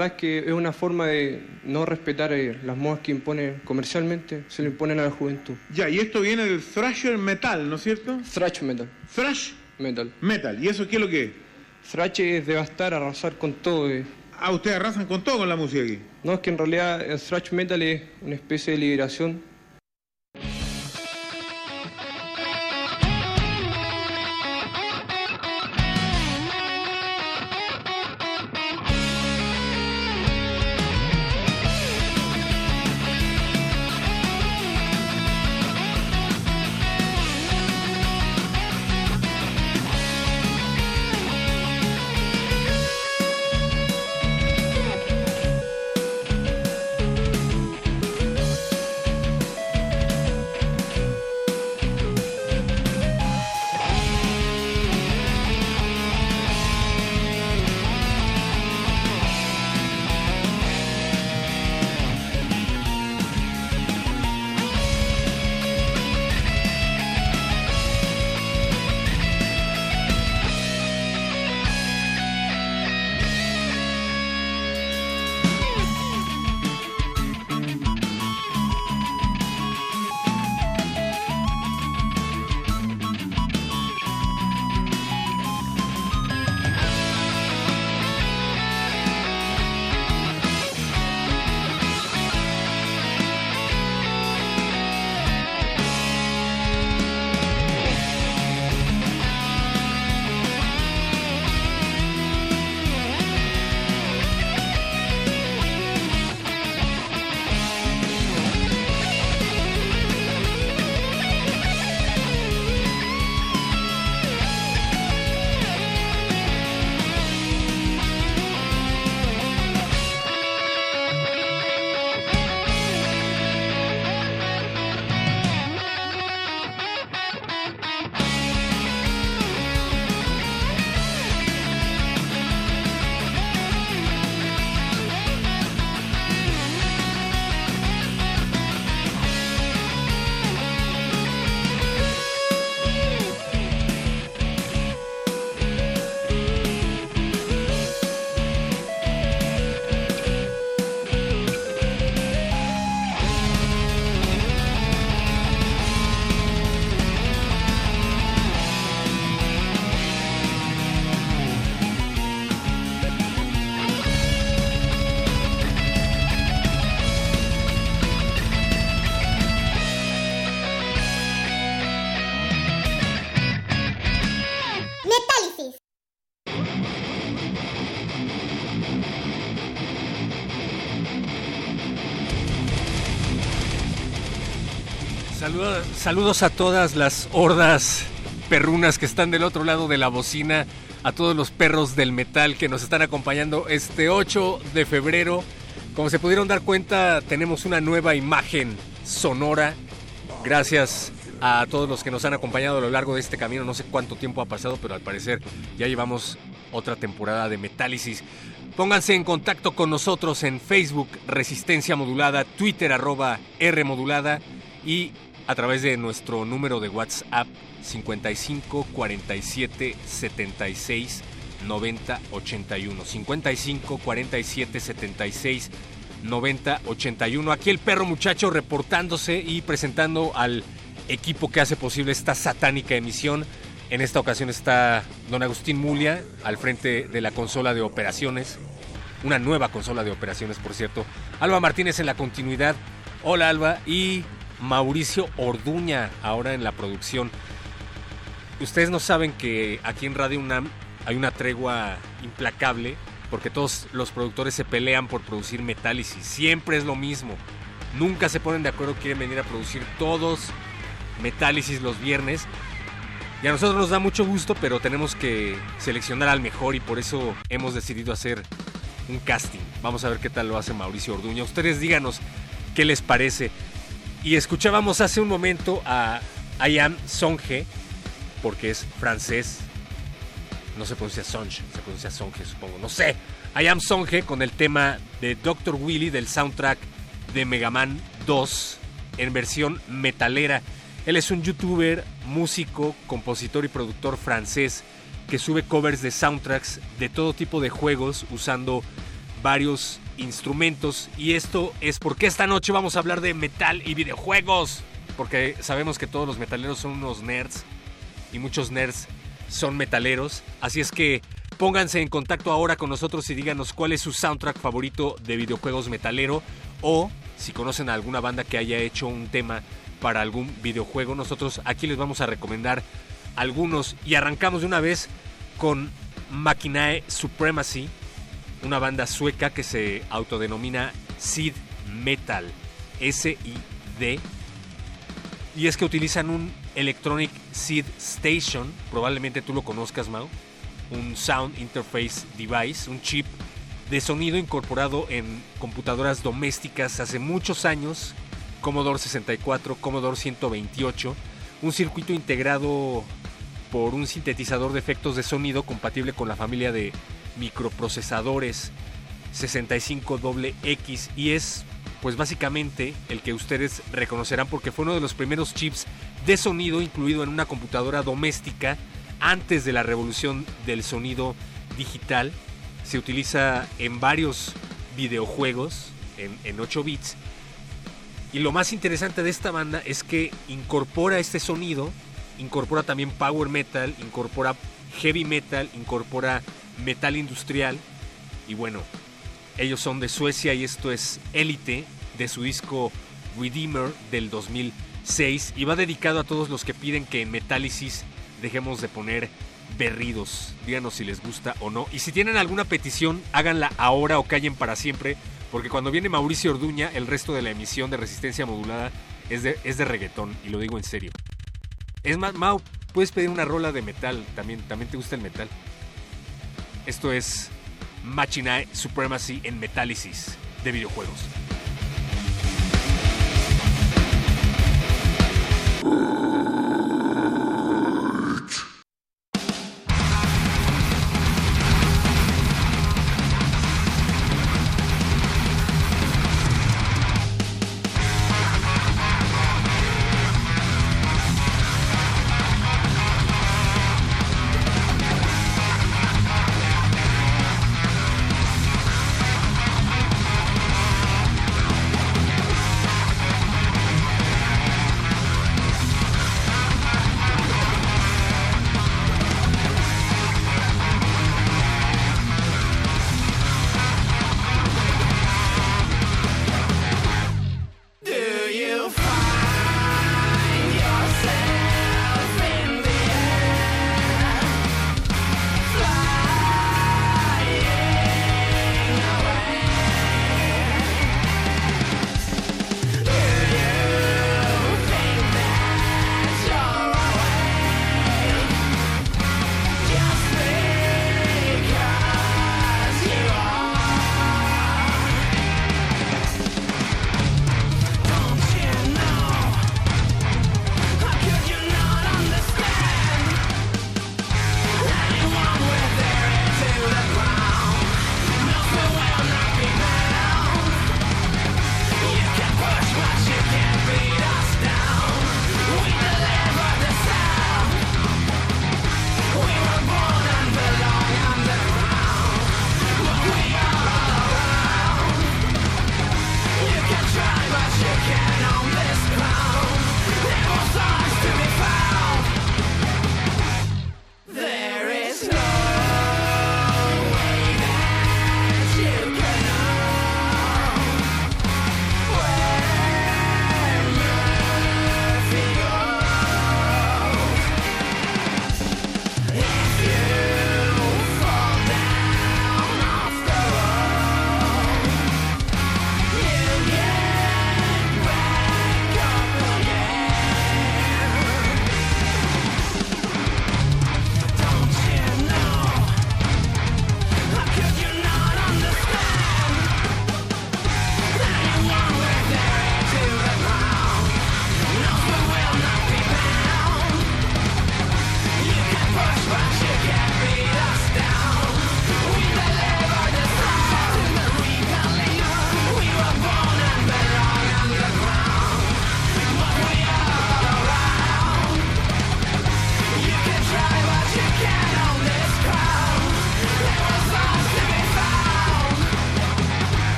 verdad es que es una forma de no respetar eh, las modas que impone comercialmente, se le imponen a la juventud. Ya, y esto viene del thrasher metal, ¿no es cierto? Thrash metal. Thrash Metal. metal. ¿Y eso qué es lo que es? Thrash es devastar, arrasar con todo. eh. Ah, ustedes arrasan con todo con la música aquí. No, es que en realidad el thrash metal es una especie de liberación. Saludos, a todas las hordas perrunas que están del otro lado de la bocina, a todos los perros del metal que nos están acompañando este 8 de febrero. Como se pudieron dar cuenta, tenemos una nueva imagen sonora. Gracias a todos los que nos han acompañado a lo largo de este camino. No sé cuánto tiempo ha pasado, pero al parecer ya llevamos otra temporada de Metálisis. Pónganse en contacto con nosotros en Facebook Resistencia Modulada, Twitter arroba R Modulada y a través de nuestro número de WhatsApp 55 47 76 90 81. 55 47 76 90 81. Aquí el perro muchacho reportándose y presentando al equipo que hace posible esta satánica emisión. En esta ocasión está don Agustín Mulia al frente de la consola de operaciones. Una nueva consola de operaciones, por cierto. Alba Martínez en la continuidad. Hola Alba. Y Mauricio Orduña ahora en la producción. Ustedes no saben que aquí en Radio UNAM hay una tregua implacable porque todos los productores se pelean por producir Metálisis. Siempre es lo mismo. Nunca se ponen de acuerdo, quieren venir a producir todos Metálisis los viernes. Y a nosotros nos da mucho gusto, pero tenemos que seleccionar al mejor y por eso hemos decidido hacer un casting. Vamos a ver qué tal lo hace Mauricio Orduña. Ustedes díganos qué les parece. Y escuchábamos hace un momento a Ayam Songe, porque es francés. No se pronuncia Songe, se pronuncia Songe, supongo. No sé. Ayam Songe con el tema de Dr. Willy del soundtrack de Mega Man 2 en versión metalera. Él es un youtuber, músico, compositor y productor francés que sube covers de soundtracks de todo tipo de juegos usando varios instrumentos. Y esto es porque esta noche vamos a hablar de metal y videojuegos. Porque sabemos que todos los metaleros son unos nerds y muchos nerds son metaleros. Así es que pónganse en contacto ahora con nosotros y díganos cuál es su soundtrack favorito de videojuegos metalero o si conocen a alguna banda que haya hecho un tema para algún videojuego. Nosotros aquí les vamos a recomendar algunos y arrancamos de una vez con Machinae Supremacy, una banda sueca que se autodenomina Sid Metal, S-I-D. Y es que utilizan un Electronic Seed Station, probablemente tú lo conozcas, Mau, un Sound Interface Device, un chip de sonido incorporado en computadoras domésticas hace muchos años, Commodore 64, Commodore 128, un circuito integrado por un sintetizador de efectos de sonido compatible con la familia de microprocesadores 65XX y es pues básicamente el que ustedes reconocerán porque fue uno de los primeros chips de sonido incluido en una computadora doméstica antes de la revolución del sonido digital. Se utiliza en varios videojuegos en, en 8 bits. Y lo más interesante de esta banda es que incorpora este sonido, incorpora también power metal, incorpora heavy metal, incorpora metal industrial. Y bueno, ellos son de Suecia y esto es Elite de su disco Redeemer del 2006 y va dedicado a todos los que piden que en Metálisis dejemos de poner berridos. Díganos si les gusta o no. Y si tienen alguna petición, háganla ahora o callen para siempre, porque cuando viene Mauricio Orduña, el resto de la emisión de Resistencia Modulada es de, es de reggaetón, y lo digo en serio. Es más, Mau, puedes pedir una rola de metal, también, también te gusta el metal. Esto es Machinae Supremacy en Metálisis de videojuegos.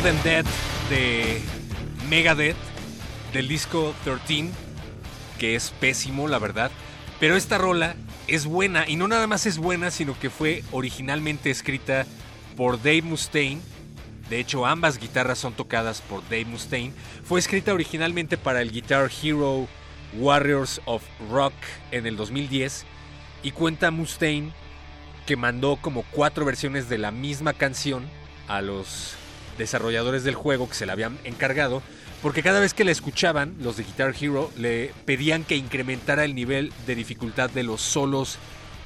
Sudden Death de Megadeth, del disco 13, que es pésimo, la verdad. Pero esta rola es buena, y no nada más es buena, sino que fue originalmente escrita por Dave Mustaine. De hecho, ambas guitarras son tocadas por Dave Mustaine. Fue escrita originalmente para el Guitar Hero Warriors of Rock en el 2010 y cuenta Mustaine que mandó como cuatro versiones de la misma canción a los desarrolladores del juego que se la habían encargado, porque cada vez que la escuchaban, los de Guitar Hero le pedían que incrementara el nivel de dificultad de los solos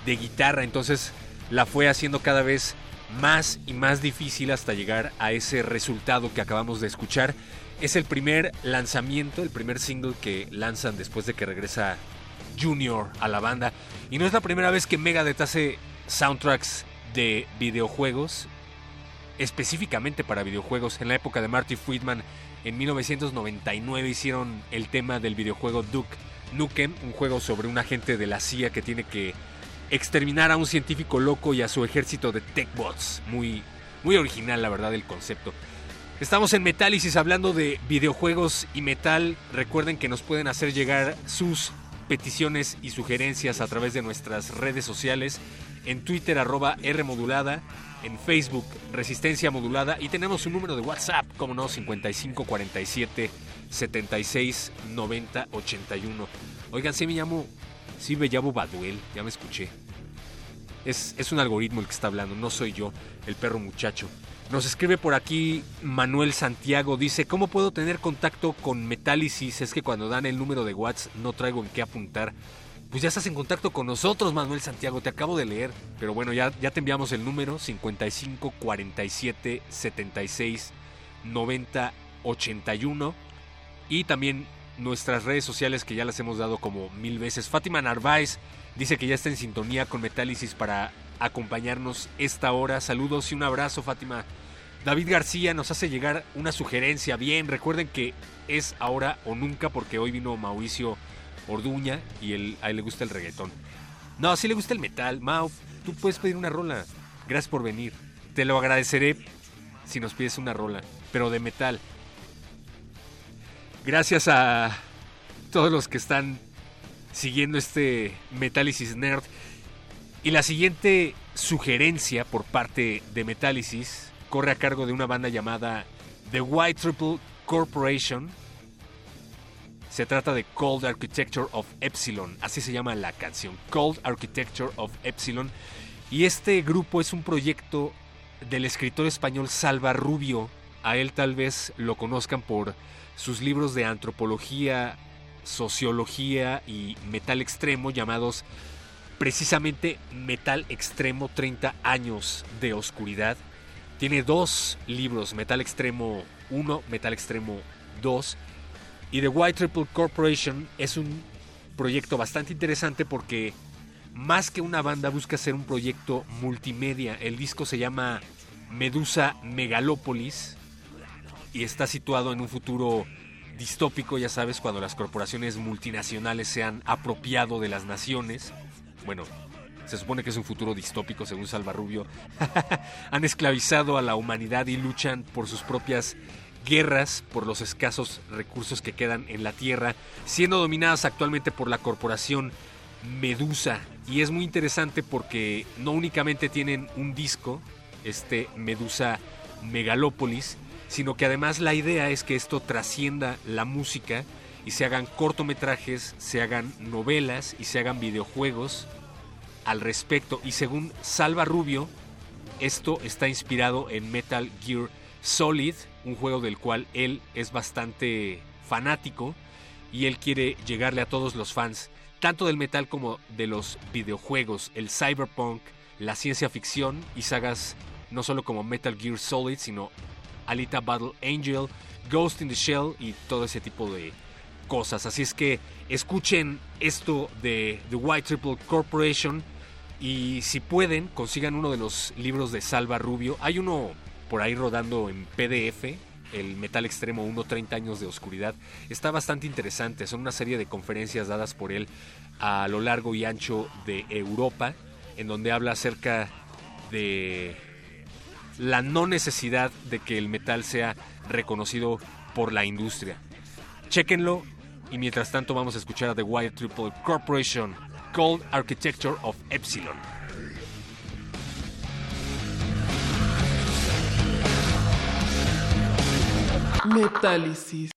de guitarra, entonces la fue haciendo cada vez más y más difícil hasta llegar a ese resultado que acabamos de escuchar. Es el primer lanzamiento, el primer single que lanzan después de que regresa Junior a la banda. Y no es la primera vez que Megadeth hace soundtracks de videojuegos, específicamente para videojuegos. En la época de Marty Friedman, en 1999 hicieron el tema del videojuego Duke Nukem, un juego sobre un agente de la CIA que tiene que exterminar a un científico loco y a su ejército de techbots. Muy, muy original, la verdad, el concepto. Estamos en Metálisis hablando de videojuegos y metal. Recuerden que nos pueden hacer llegar sus peticiones y sugerencias a través de nuestras redes sociales. En Twitter, arroba R modulada. En Facebook, Resistencia Modulada. Y tenemos un número de WhatsApp, como no, 5547 76 90 81. Oigan, sí me llamo. Sí me llamo Baduel, ya me escuché. Es, es un algoritmo el que está hablando, no soy yo, el perro muchacho. Nos escribe por aquí Manuel Santiago, dice, ¿cómo puedo tener contacto con Metálisis? Es que cuando dan el número de WhatsApp no traigo en qué apuntar. Pues ya estás en contacto con nosotros, Manuel Santiago, te acabo de leer. Pero bueno, ya, ya te enviamos el número 55 47 76 90 81. Y también nuestras redes sociales que ya las hemos dado como mil veces. Fátima Narváez dice que ya está en sintonía con Metálisis para acompañarnos esta hora. Saludos y un abrazo, Fátima. David García nos hace llegar una sugerencia. Bien, recuerden que es ahora o nunca porque hoy vino Mauricio Orduña y él, a él le gusta el reggaetón. No, sí le gusta el metal. Mau, tú puedes pedir una rola. Gracias por venir. Te lo agradeceré si nos pides una rola, pero de metal. Gracias a todos los que están siguiendo este Metálisis Nerd. Y la siguiente sugerencia por parte de Metálisis corre a cargo de una banda llamada The White Triple Corporation. Se trata de Cold Architecture of Epsilon, así se llama la canción, Cold Architecture of Epsilon. Y este grupo es un proyecto del escritor español Salva Rubio. A él tal vez lo conozcan por sus libros de antropología, sociología y metal extremo llamados precisamente Metal Extremo 30 años de oscuridad. Tiene dos libros, Metal Extremo 1, Metal Extremo 2. Y The White Triple Corporation es un proyecto bastante interesante porque más que una banda busca ser un proyecto multimedia. El disco se llama Medusa Megalópolis y está situado en un futuro distópico, ya sabes, cuando las corporaciones multinacionales se han apropiado de las naciones. Bueno, se supone que es un futuro distópico, según Salvarrubio. han esclavizado a la humanidad y luchan por sus propias guerras, por los escasos recursos que quedan en la Tierra, siendo dominadas actualmente por la corporación Medusa. Y es muy interesante porque no únicamente tienen un disco, este Medusa Megalópolis, sino que además la idea es que esto trascienda la música y se hagan cortometrajes, se hagan novelas y se hagan videojuegos al respecto. Y según Salva Rubio, esto está inspirado en Metal Gear Solid, un juego del cual él es bastante fanático y él quiere llegarle a todos los fans, tanto del metal como de los videojuegos, el cyberpunk, la ciencia ficción y sagas no solo como Metal Gear Solid, sino Alita Battle Angel, Ghost in the Shell y todo ese tipo de cosas. Así es que escuchen esto de The White Triple Corporation y si pueden consigan uno de los libros de Salva Rubio. Hay uno por ahí rodando en PDF, el Metal Extremo 1, 30 años de oscuridad. Está bastante interesante, son una serie de conferencias dadas por él a lo largo y ancho de Europa, en donde habla acerca de la no necesidad de que el metal sea reconocido por la industria. Chequenlo y mientras tanto vamos a escuchar a The Wire Triple Corporation, Cold Architecture of Epsilon. Metálisis.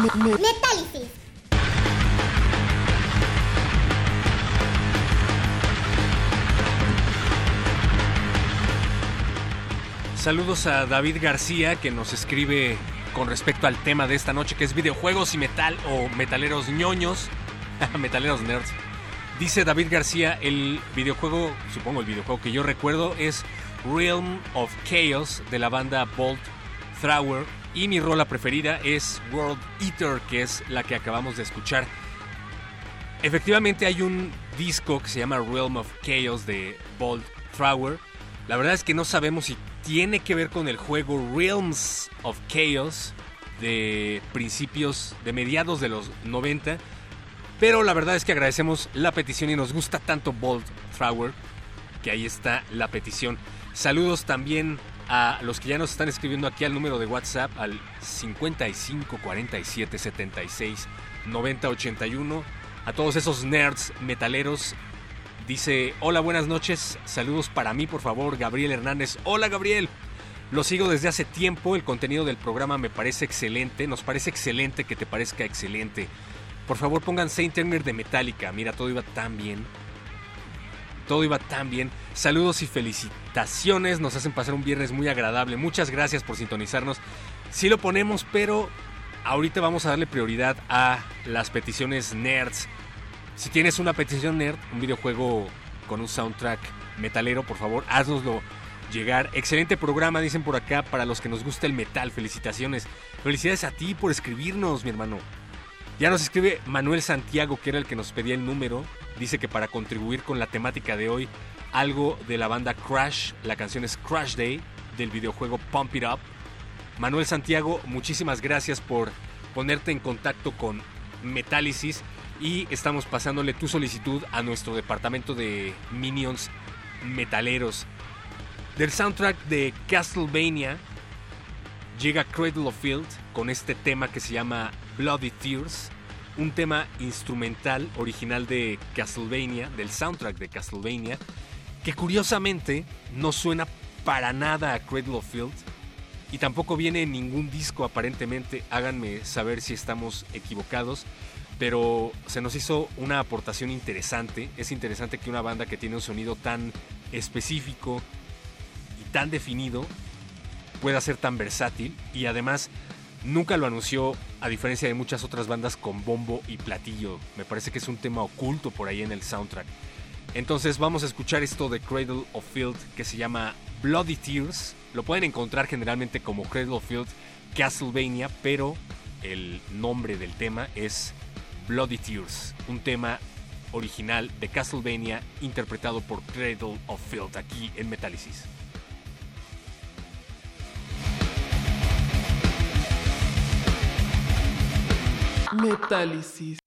Metálisis. Saludos a David García que nos escribe con respecto al tema de esta noche que es videojuegos y metal o metaleros ñoños, metaleros nerds. Dice David García, el videojuego, supongo el videojuego que yo recuerdo es Realm of Chaos de la banda Bolt Thrower y mi rola preferida es World Eater que es la que acabamos de escuchar. Efectivamente hay un disco que se llama Realm of Chaos de Bolt Thrower. La verdad es que no sabemos si tiene que ver con el juego Realms of Chaos de principios, de mediados de los 90. Pero la verdad es que agradecemos la petición y nos gusta tanto Bolt Thrower que ahí está la petición. Saludos también a los que ya nos están escribiendo aquí al número de WhatsApp al 55 47 76 90 81. A todos esos nerds metaleros Dice, hola, buenas noches, saludos para mí, por favor, Gabriel Hernández. Hola, Gabriel. Lo sigo desde hace tiempo, el contenido del programa me parece excelente, nos parece excelente que te parezca excelente. Por favor, pongan Saint Turner de Metallica. Mira, todo iba tan bien. Todo iba tan bien. Saludos y felicitaciones, nos hacen pasar un viernes muy agradable. Muchas gracias por sintonizarnos. Sí lo ponemos, pero ahorita vamos a darle prioridad a las peticiones nerds si tienes una petición nerd, un videojuego con un soundtrack metalero, por favor, haznoslo llegar. Excelente programa, dicen por acá, para los que nos gusta el metal. Felicitaciones. Felicidades a ti por escribirnos, mi hermano. Ya nos escribe Manuel Santiago, que era el que nos pedía el número. Dice que para contribuir con la temática de hoy, algo de la banda Crash. La canción es Crash Day del videojuego Pump It Up. Manuel Santiago, muchísimas gracias por ponerte en contacto con Metálisis y estamos pasándole tu solicitud a nuestro departamento de Minions Metaleros. Del soundtrack de Castlevania llega Cradle of Field con este tema que se llama Bloody Tears, un tema instrumental original de Castlevania, del soundtrack de Castlevania, que curiosamente no suena para nada a Cradle of Field y tampoco viene en ningún disco aparentemente. Háganme saber si estamos equivocados pero se nos hizo una aportación interesante. Es interesante que una banda que tiene un sonido tan específico y tan definido pueda ser tan versátil y además nunca lo anunció a diferencia de muchas otras bandas con bombo y platillo. Me parece que es un tema oculto por ahí en el soundtrack. Entonces vamos a escuchar esto de Cradle of Field que se llama Bloody Tears. Lo pueden encontrar generalmente como Cradle of Field Castlevania, pero el nombre del tema es Bloody Tears, un tema original de Castlevania interpretado por Cradle of Filth aquí en Metálisis. Metálisis.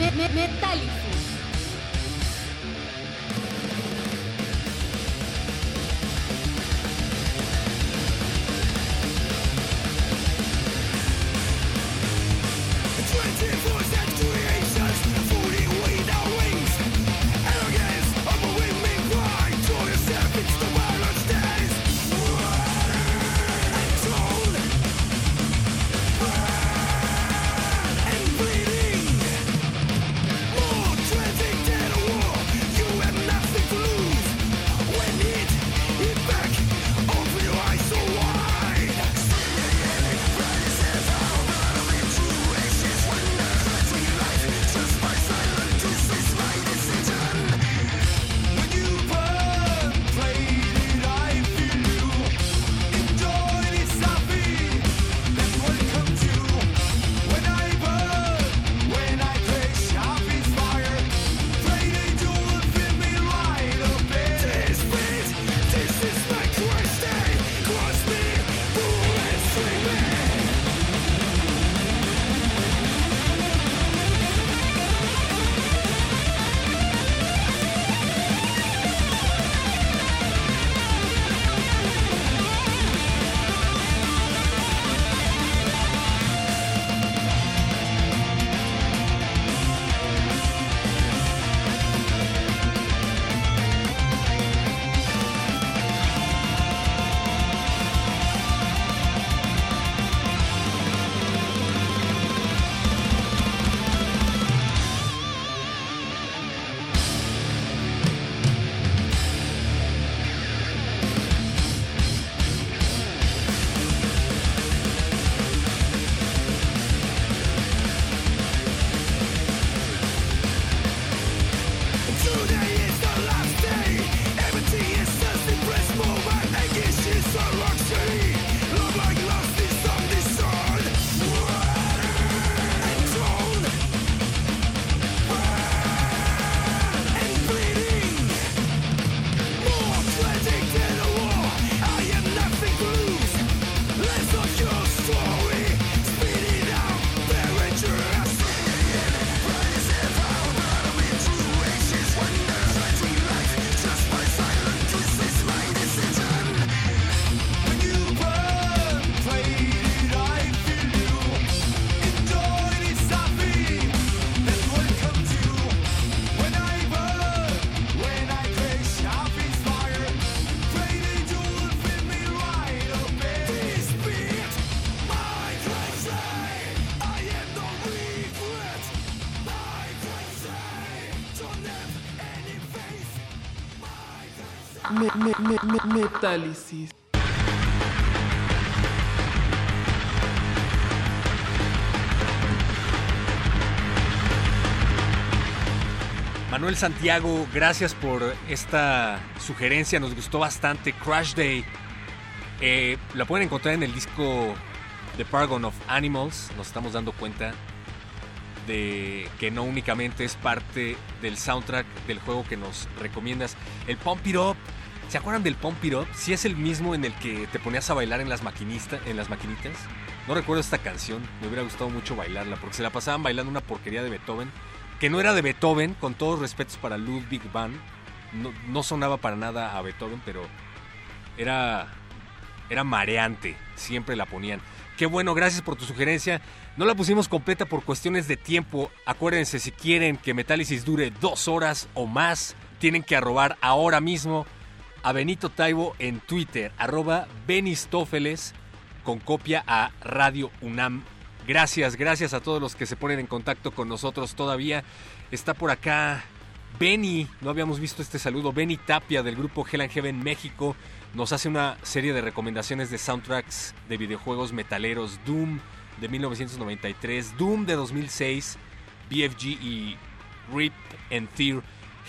Me- me- me- Metálisis. Me- me- me- me- metálisis. Manuel Santiago, gracias por esta sugerencia, nos gustó bastante. Crash Day, eh, la pueden encontrar en el disco The Paragon of Animals. Nos estamos dando cuenta de que no únicamente es parte del soundtrack del juego que nos recomiendas. El Pump It Up, ¿se acuerdan del Pump It? Si es el mismo en el que te ponías a bailar en las, maquinista, en las maquinitas. No recuerdo esta canción, me hubiera gustado mucho bailarla porque se la pasaban bailando una porquería de Beethoven que no era de Beethoven, con todos respetos para Ludwig van. No, no sonaba para nada a Beethoven, pero era, era mareante. Siempre la ponían. Qué bueno, gracias por tu sugerencia. No la pusimos completa por cuestiones de tiempo. Acuérdense, si quieren que Metálisis dure dos horas o más, tienen que arrobar ahora mismo a Benito Taibo en Twitter, arroba Benistófeles, con copia a Radio UNAM Gracias, gracias a todos los que se ponen en contacto con nosotros todavía. Está por acá Benny, no habíamos visto este saludo. Benny Tapia del grupo Hell and Heaven México nos hace una serie de recomendaciones de soundtracks de videojuegos metaleros. Doom de 1993, Doom de 2006, BFG y Rip and Fear,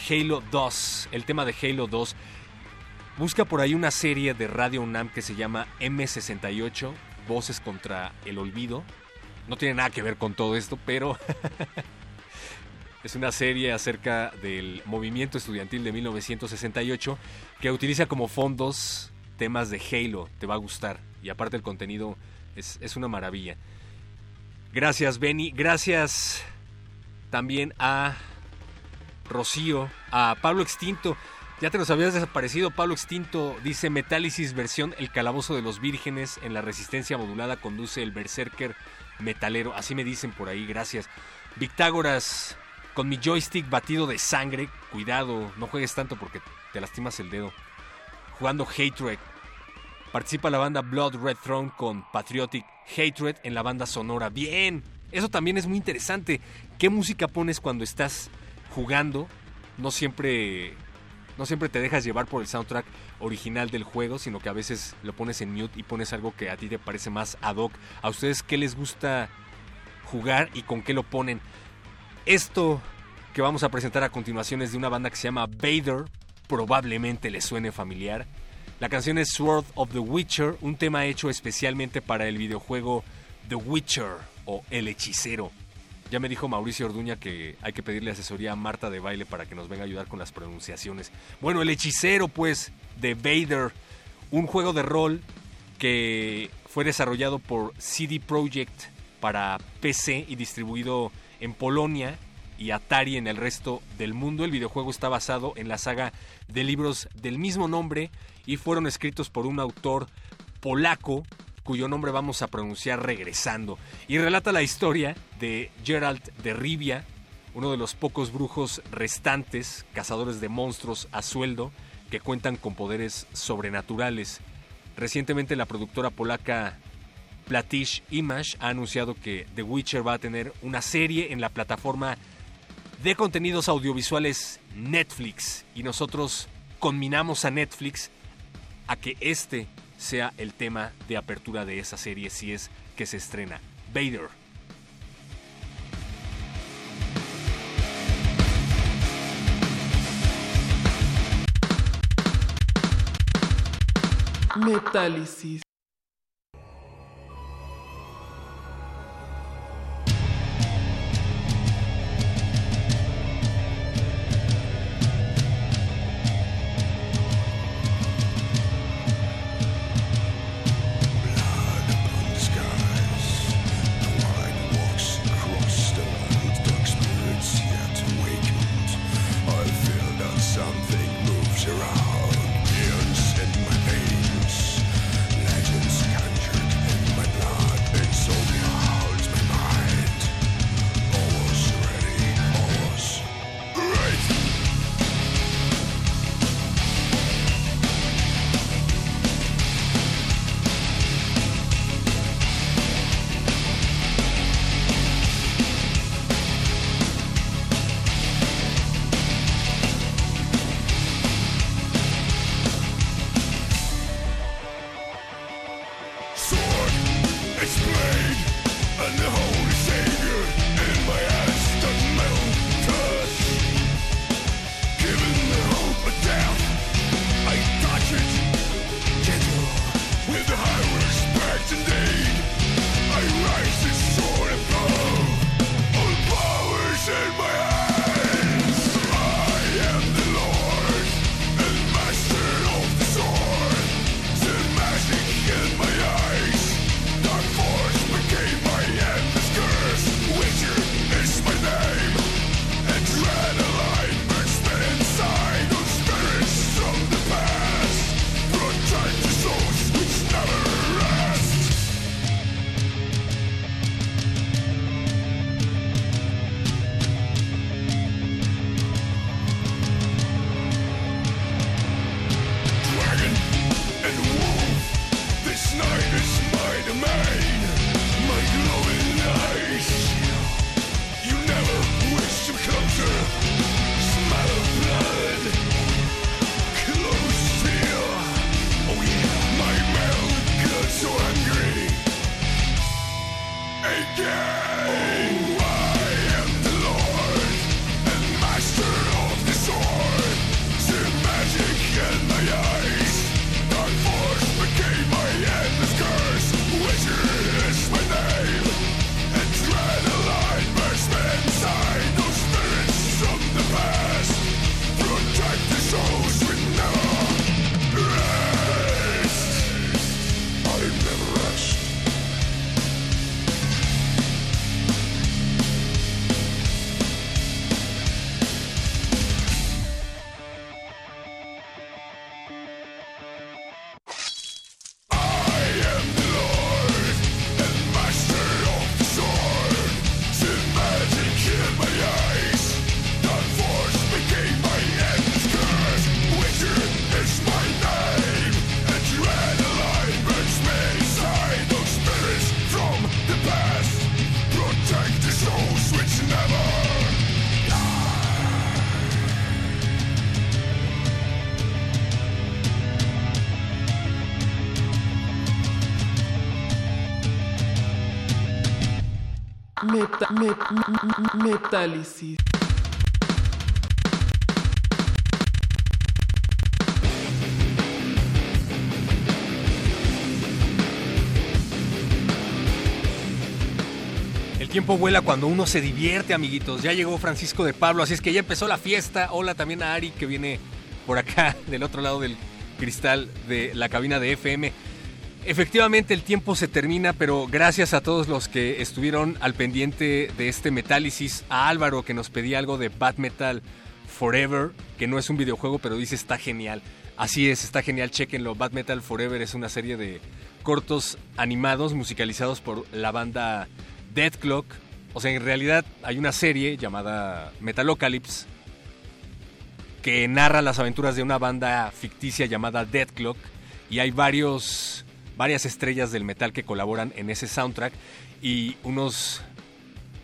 Halo 2, el tema de Halo 2. Busca por ahí una serie de Radio UNAM que se llama M68, Voces contra el Olvido. No tiene nada que ver con todo esto, pero es una serie acerca del movimiento estudiantil de 1968 que utiliza como fondos temas de Halo. Te va a gustar. Y aparte el contenido es, es una maravilla. Gracias, Benny. Gracias también a Rocío, a Pablo Extinto. Ya te nos habías desaparecido, Pablo Extinto dice Metálisis versión El Calabozo de los Vírgenes en la resistencia modulada conduce el Berserker metalero. Así me dicen por ahí, gracias. Victágoras, con mi joystick batido de sangre, cuidado, no juegues tanto porque te lastimas el dedo. Jugando Hatred. Participa la banda Blood Red Throne con Patriotic Hatred en la banda sonora. Bien, eso también es muy interesante. ¿Qué música pones cuando estás jugando? No siempre no siempre te dejas llevar por el soundtrack original del juego, sino que a veces lo pones en mute y pones algo que a ti te parece más ad hoc. ¿A ustedes qué les gusta jugar y con qué lo ponen? Esto que vamos a presentar a continuación es de una banda que se llama Vader, probablemente les suene familiar. La canción es Sword of the Witcher, un tema hecho especialmente para el videojuego The Witcher o El Hechicero. Ya me dijo Mauricio Orduña que hay que pedirle asesoría a Marta de Baile para que nos venga a ayudar con las pronunciaciones. Bueno, El Hechicero, pues, de Vader, un juego de rol que fue desarrollado por CD Projekt para PC y distribuido en Polonia y Atari en el resto del mundo. El videojuego está basado en la saga de libros del mismo nombre y fueron escritos por un autor polaco cuyo nombre vamos a pronunciar regresando, y relata la historia de Gerald de Rivia, uno de los pocos brujos restantes, cazadores de monstruos a sueldo, que cuentan con poderes sobrenaturales. Recientemente la productora polaca Platish Image ha anunciado que The Witcher va a tener una serie en la plataforma de contenidos audiovisuales Netflix y nosotros conminamos a Netflix a que este sea el tema de apertura de esa serie si es que se estrena. Vader. Metálisis. El tiempo vuela cuando uno se divierte, amiguitos. Ya llegó Francisco de Pablo, así es que ya empezó la fiesta. Hola también a Ari que viene por acá, del otro lado del cristal de la cabina de FM. Efectivamente el tiempo se termina, pero gracias a todos los que estuvieron al pendiente de este Metálisis, a Álvaro que nos pedía algo de Bad Metal Forever, que no es un videojuego, pero dice está genial. Así es, está genial, chequenlo. Bad Metal Forever es una serie de cortos animados musicalizados por la banda Dead Clock. O sea, en realidad hay una serie llamada Metalocalypse que narra las aventuras de una banda ficticia llamada Dead Clock y hay varios varias estrellas del metal que colaboran en ese soundtrack y unos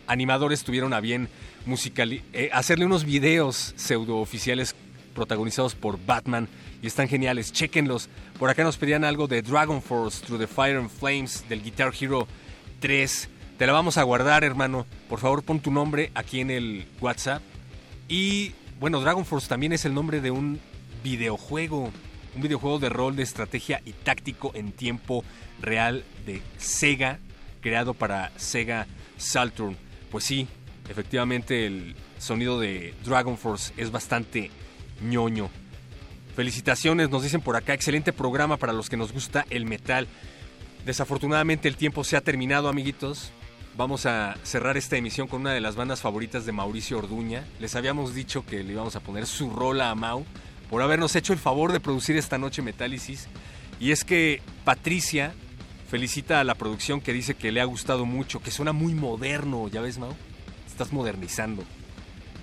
animadores tuvieron a bien musicali eh, hacerle unos videos pseudo oficiales protagonizados por Batman y están geniales, chequenlos. Por acá nos pedían algo de Dragon Force Through the Fire and Flames del Guitar Hero 3. Te la vamos a guardar, hermano. Por favor, pon tu nombre aquí en el WhatsApp. Y bueno, Dragon Force también es el nombre de un videojuego. Un videojuego de rol, de estrategia y táctico en tiempo real de Sega, creado para Sega Saturn. Pues sí, efectivamente el sonido de Dragon Force es bastante ñoño. Felicitaciones, nos dicen por acá, excelente programa para los que nos gusta el metal. Desafortunadamente el tiempo se ha terminado, amiguitos. Vamos a cerrar esta emisión con una de las bandas favoritas de Mauricio Orduña. Les habíamos dicho que le íbamos a poner su rola a Mau por habernos hecho el favor de producir esta noche Metálisis. Y es que Patricia felicita a la producción que dice que le ha gustado mucho, que suena muy moderno, ¿ya ves, Mau? Estás modernizando.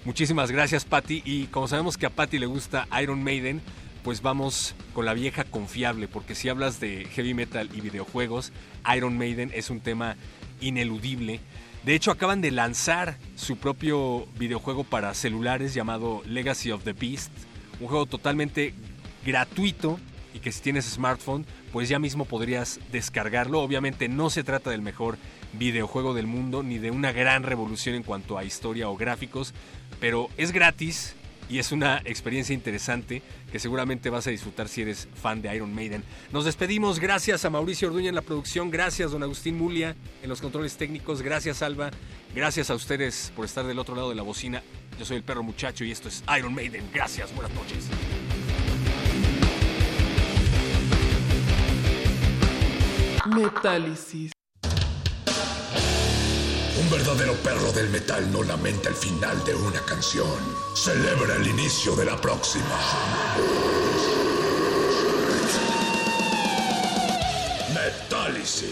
Muchísimas gracias, Patty. Y como sabemos que a Patty le gusta Iron Maiden, pues vamos con la vieja confiable, porque si hablas de heavy metal y videojuegos, Iron Maiden es un tema ineludible. De hecho, acaban de lanzar su propio videojuego para celulares llamado Legacy of the Beast, un juego totalmente gratuito y que si tienes smartphone, pues ya mismo podrías descargarlo. Obviamente no se trata del mejor videojuego del mundo ni de una gran revolución en cuanto a historia o gráficos, pero es gratis y es una experiencia interesante que seguramente vas a disfrutar si eres fan de Iron Maiden. Nos despedimos, gracias a Mauricio Orduña en la producción, gracias don Agustín Mulia en los controles técnicos, gracias Alba, gracias a ustedes por estar del otro lado de la bocina. Yo soy el perro muchacho y esto es Iron Maiden. Gracias, buenas noches. Metálisis. Un verdadero perro del metal no lamenta el final de una canción. Celebra el inicio de la próxima. Metálisis.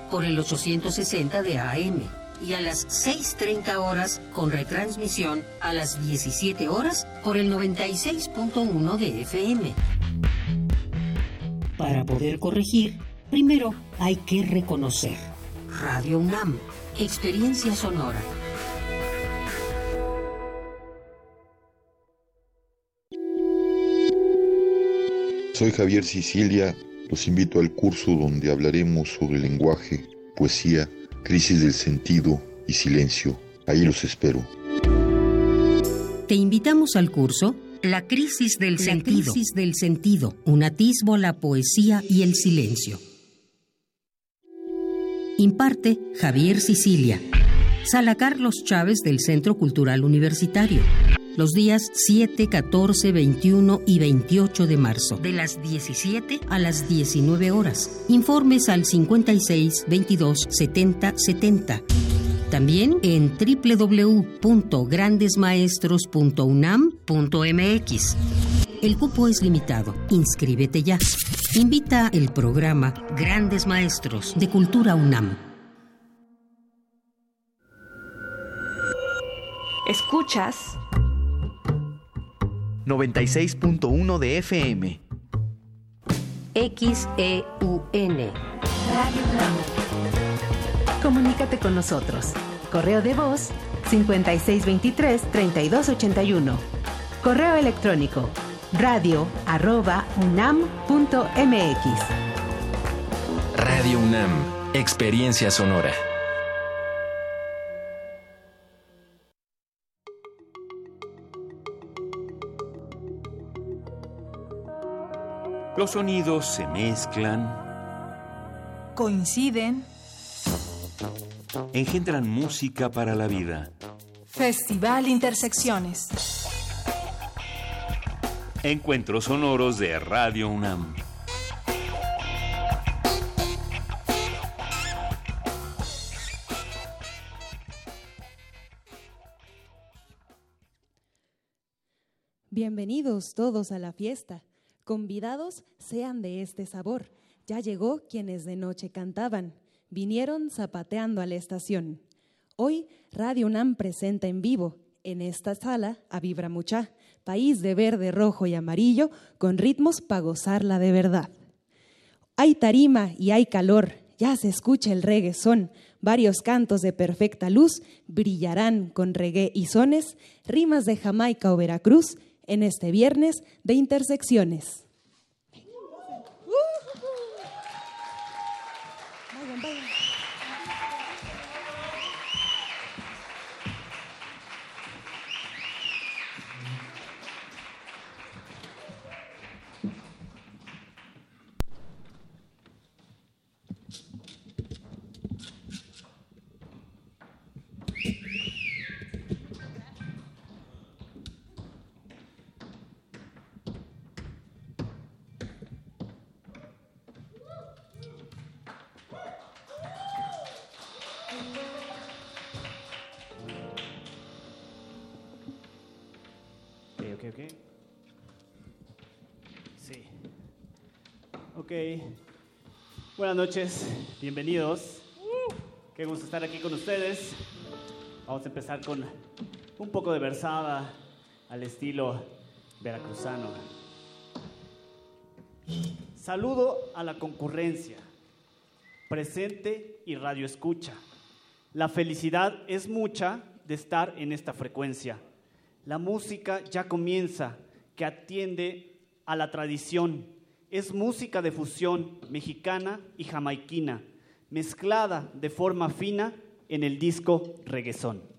por el 860 de AM y a las 6.30 horas con retransmisión a las 17 horas por el 96.1 de FM. Para poder corregir, primero hay que reconocer. Radio UNAM, experiencia sonora. Soy Javier Sicilia, los invito al curso donde hablaremos sobre lenguaje, poesía, crisis del sentido y silencio. Ahí los espero. Te invitamos al curso La crisis del La sentido. crisis del sentido, un atisbo la poesía y el silencio. Imparte Javier Sicilia. Sala Carlos Chávez del Centro Cultural Universitario. Los días 7, 14, 21 y 28 de marzo. De las 17 a las 19 horas. Informes al 56 22 70 70. También en www.grandesmaestros.unam.mx. El cupo es limitado. Inscríbete ya. Invita el programa Grandes Maestros de Cultura UNAM. Escuchas 96.1 de FM. XEUN. Comunícate con nosotros. Correo de voz 5623-3281. Correo electrónico radio arroba unam.mx. Radio UNAM, experiencia sonora. Los sonidos se mezclan, Coinciden. engendran música para la vida. Festival Intersecciones. Encuentros sonoros de Radio UNAM. Bienvenidos todos a la fiesta. Convidados sean de este sabor. Ya llegó quienes de noche cantaban. Vinieron zapateando a la estación. Hoy Radio UNAM presenta en vivo, en esta sala, a Vibra Mucha, país de verde, rojo y amarillo, con ritmos para gozarla de verdad. Hay tarima y hay calor, ya se escucha el reggaezón. Varios cantos de perfecta luz brillarán con reggae y sones, rimas de Jamaica o Veracruz en este viernes de intersecciones. Buenas noches, bienvenidos. Qué gusto estar aquí con ustedes. Vamos a empezar con un poco de versada al estilo veracruzano. Saludo a la concurrencia, presente y radio escucha. La felicidad es mucha de estar en esta frecuencia. La música ya comienza, que atiende a la tradición. Es música de fusión mexicana y jamaiquina, mezclada de forma fina en el disco Reguesón.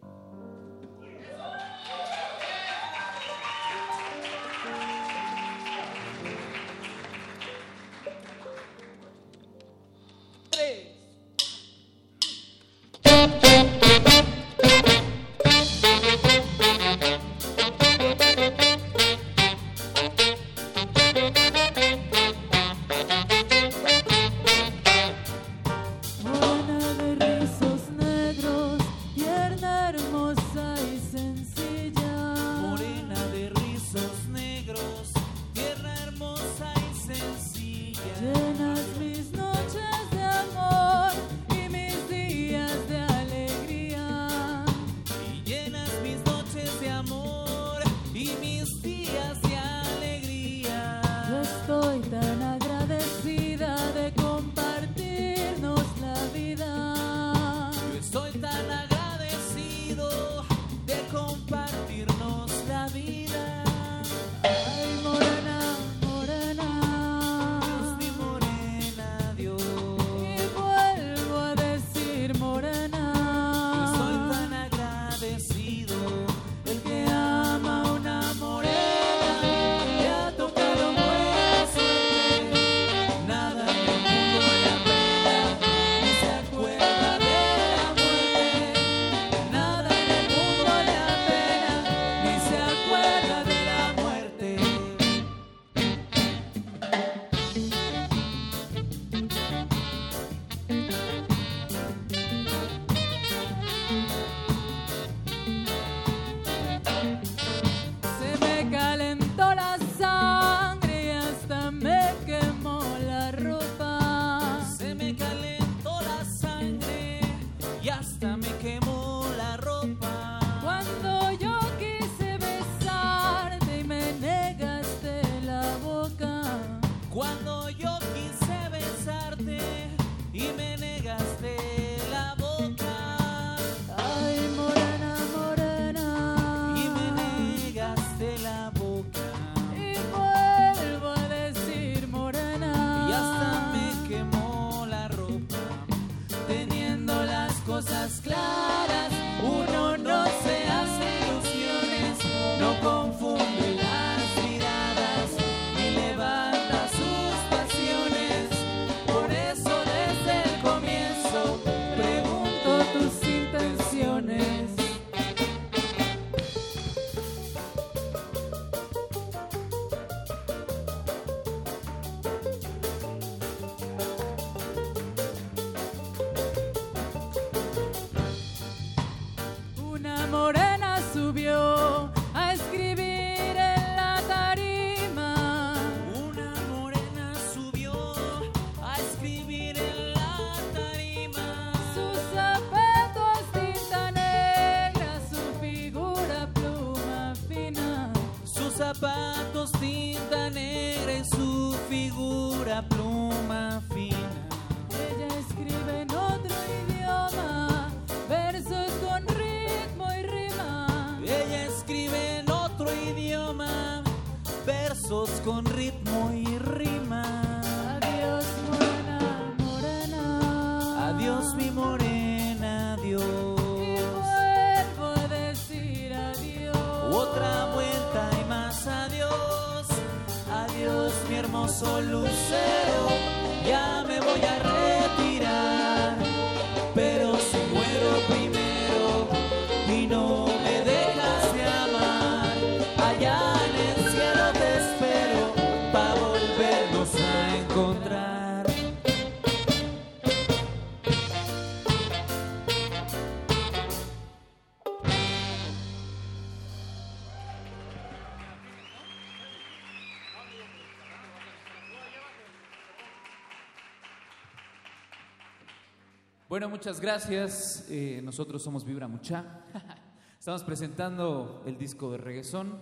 Muchas gracias. Eh, nosotros somos Vibra Mucha. Estamos presentando el disco de reggaezón.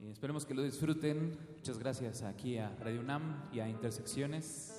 Eh, esperemos que lo disfruten. Muchas gracias aquí a Radio UNAM y a Intersecciones.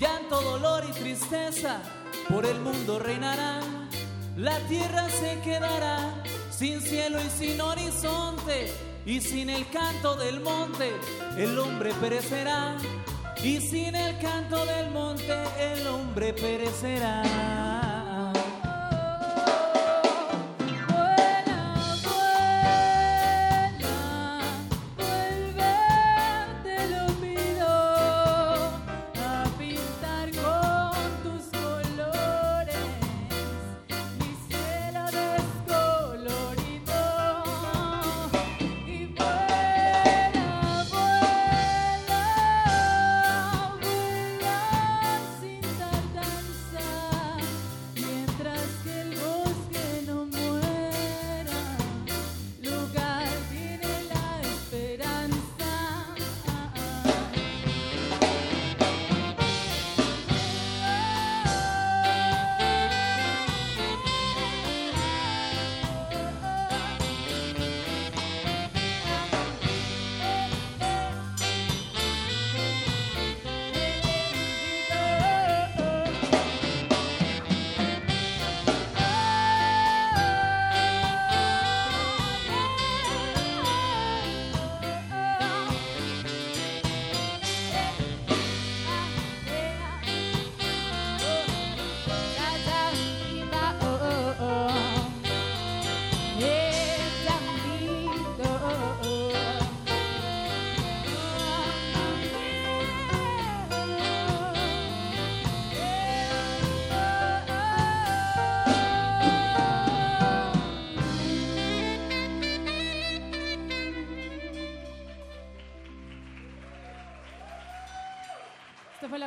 Llanto, dolor y tristeza por el mundo reinarán. La tierra se quedará sin cielo y sin horizonte, y sin el canto del monte el hombre perecerá. Y sin el canto del monte el hombre perecerá.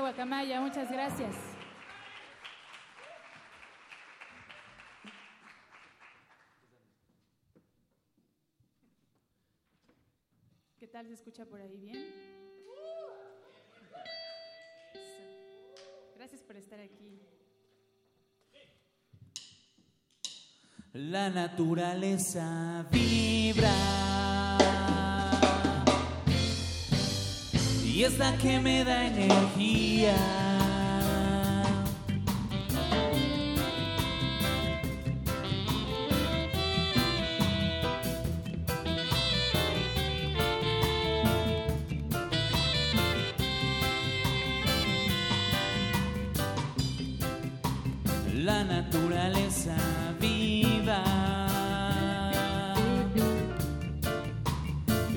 Guacamaya, muchas gracias. ¿Qué tal se escucha por ahí bien? Gracias por estar aquí. La naturaleza vibra y es la que me da energía. La naturaleza viva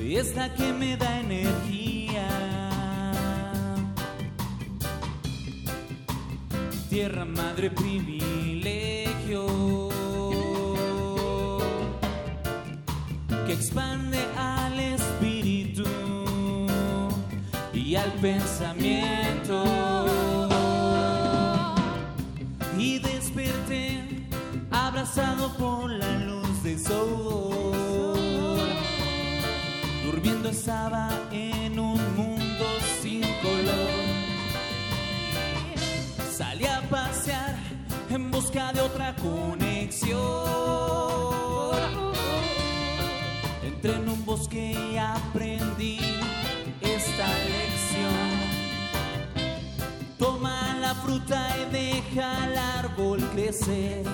es la que me da energía. Tierra madre privilegio que expande al espíritu y al pensamiento. Y desperté abrazado por la luz de sol. Durmiendo estaba en un mundo en busca de otra conexión. Entré en un bosque y aprendí esta lección. Toma la fruta y deja el árbol crecer.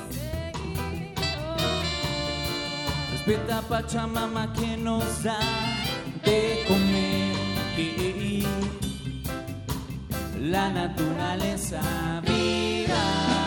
Respeta a Pachamama que nos da de comer. La naturaleza viva.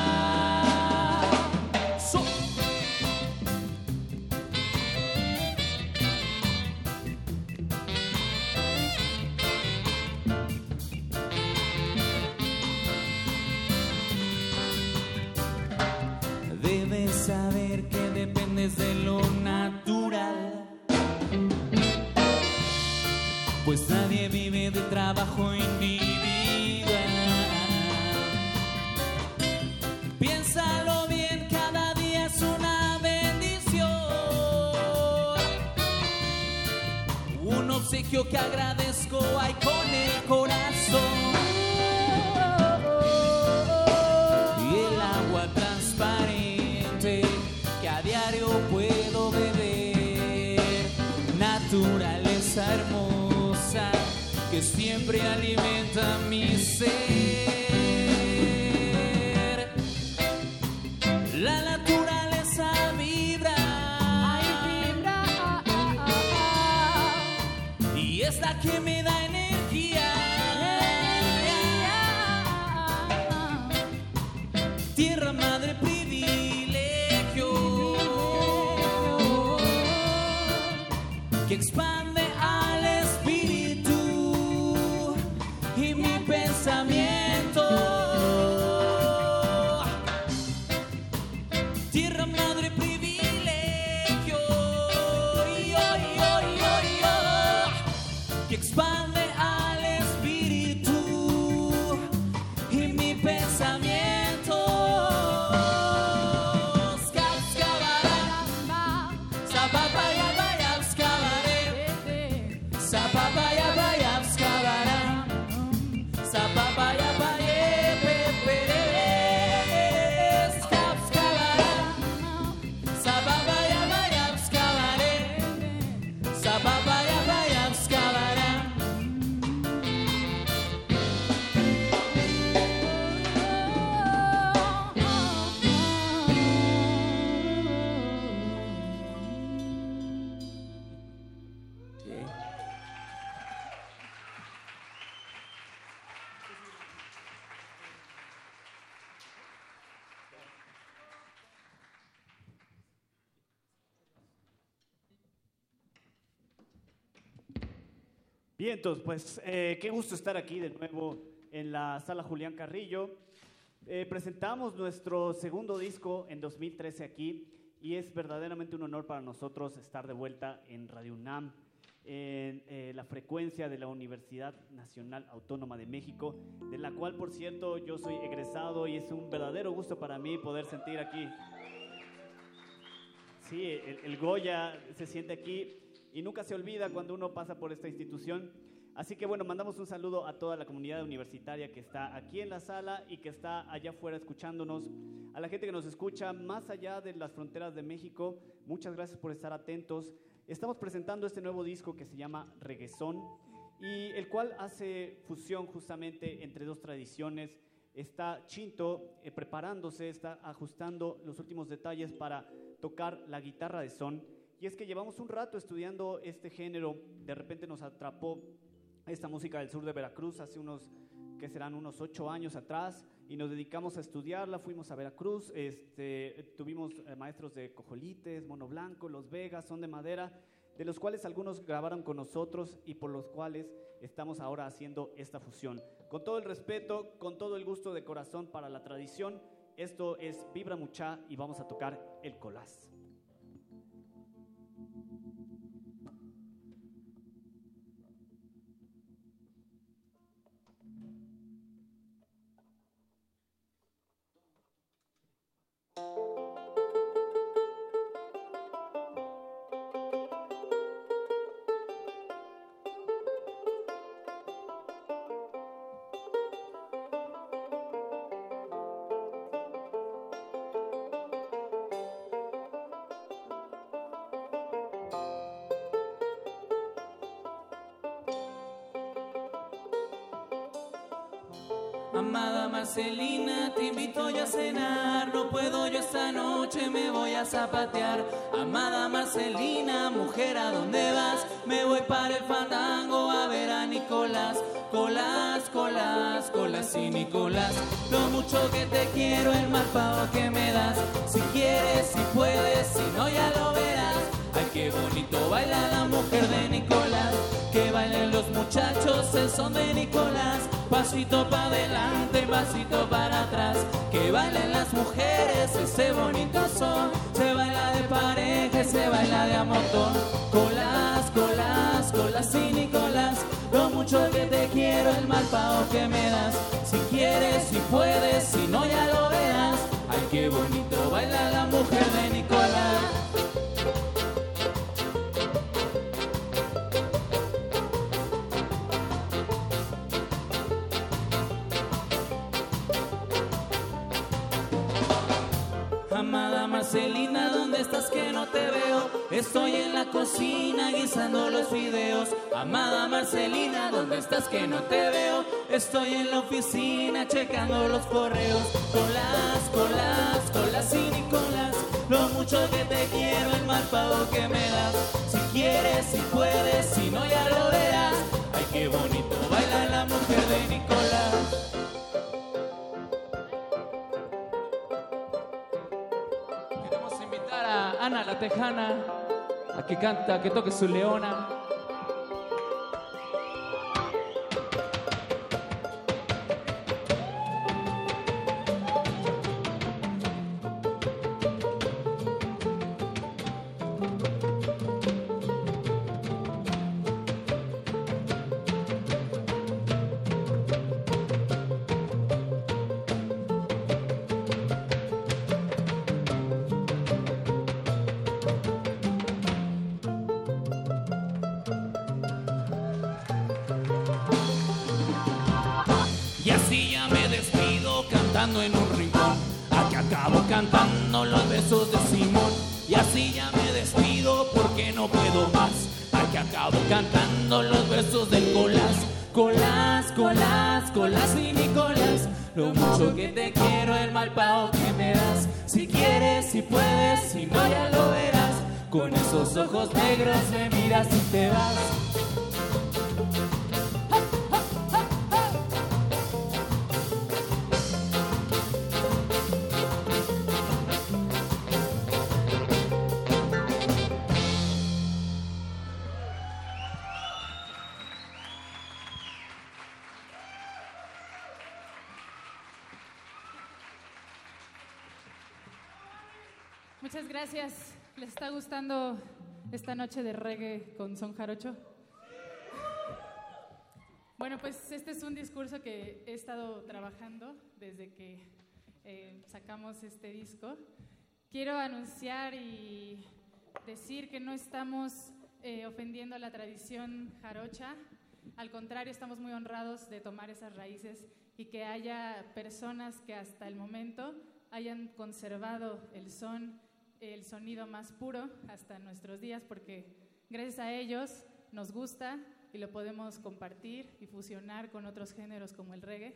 Vive de trabajo individual. Piénsalo bien, cada día es una bendición. Un obsequio que agradezco Bien, entonces, pues eh, qué gusto estar aquí de nuevo en la sala Julián Carrillo. Eh, presentamos nuestro segundo disco en 2013 aquí y es verdaderamente un honor para nosotros estar de vuelta en Radio UNAM, en eh, la frecuencia de la Universidad Nacional Autónoma de México, de la cual, por cierto, yo soy egresado y es un verdadero gusto para mí poder sentir aquí. Sí, el, el Goya se siente aquí y nunca se olvida cuando uno pasa por esta institución. Así que bueno, mandamos un saludo a toda la comunidad universitaria que está aquí en la sala y que está allá afuera escuchándonos, a la gente que nos escucha más allá de las fronteras de México. Muchas gracias por estar atentos. Estamos presentando este nuevo disco que se llama Reguesón y el cual hace fusión justamente entre dos tradiciones. Está Chinto eh, preparándose, está ajustando los últimos detalles para tocar la guitarra de son. Y es que llevamos un rato estudiando este género, de repente nos atrapó esta música del sur de Veracruz hace unos, que serán unos ocho años atrás, y nos dedicamos a estudiarla, fuimos a Veracruz, este, tuvimos eh, maestros de Cojolites, Mono Blanco, Los Vegas, Son de Madera, de los cuales algunos grabaron con nosotros y por los cuales estamos ahora haciendo esta fusión. Con todo el respeto, con todo el gusto de corazón para la tradición, esto es Vibra Mucha y vamos a tocar el colás. Cenar. No puedo yo esta noche, me voy a zapatear. Amada Marcelina, mujer, ¿a dónde vas? Me voy para el fandango a ver a Nicolás. Colás, colás, colás y Nicolás. Lo mucho que te quiero, el mal pago que me das. Si quieres, si puedes, si no, ya lo verás. Ay, qué bonito baila la mujer de Nicolás. Que bailen los muchachos el son de Nicolás. Pasito para adelante, pasito para atrás. Que bailen las mujeres ese bonito son. Se baila de pareja, se baila de a montón. Colás, colás, colás y Nicolás. Lo mucho que te quiero, el mal pago que me das. Si quieres, si puedes, si no, ya lo verás. Ay, qué bonito baila la mujer de Nicolás. Marcelina, ¿dónde estás que no te veo? Estoy en la cocina guisando los fideos. Amada Marcelina, ¿dónde estás que no te veo? Estoy en la oficina checando los correos. Colas, colas, colas y Nicolás. Lo mucho que te quiero, el mal pago que me das. Si quieres, si puedes, si no ya lo verás. Ay, qué bonito la Tejana a que canta, a que toque su leona. Ojos negros me miras de reggae con son jarocho? Bueno, pues este es un discurso que he estado trabajando desde que eh, sacamos este disco. Quiero anunciar y decir que no estamos eh, ofendiendo a la tradición jarocha. Al contrario, estamos muy honrados de tomar esas raíces y que haya personas que hasta el momento hayan conservado el son, el sonido más puro hasta nuestros días, porque gracias a ellos nos gusta y lo podemos compartir y fusionar con otros géneros como el reggae.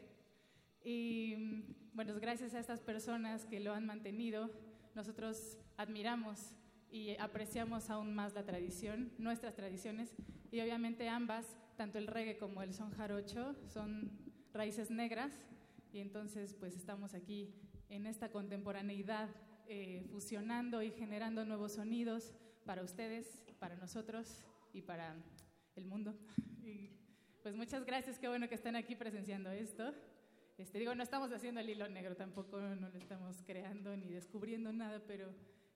Y mm, bueno, gracias a estas personas que lo han mantenido, nosotros admiramos y apreciamos aún más la tradición, nuestras tradiciones, y obviamente ambas, tanto el reggae como el son jarocho, son raíces negras, y entonces pues estamos aquí en esta contemporaneidad eh, fusionando y generando nuevos sonidos para ustedes, para nosotros y para el mundo. Pues muchas gracias, qué bueno que están aquí presenciando esto. Este, digo, no estamos haciendo el hilo negro, tampoco no lo estamos creando ni descubriendo nada, pero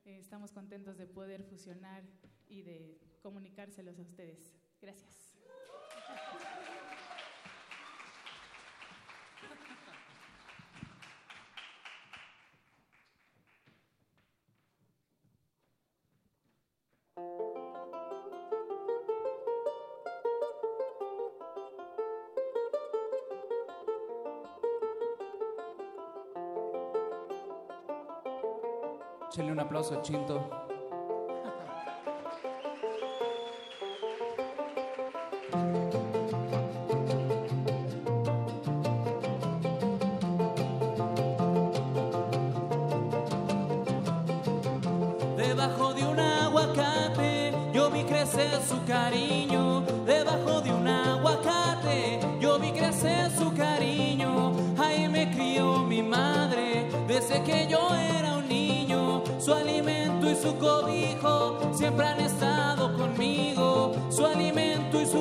eh, estamos contentos de poder fusionar y de comunicárselos a ustedes. Gracias. Échenle un aplauso a Chinto.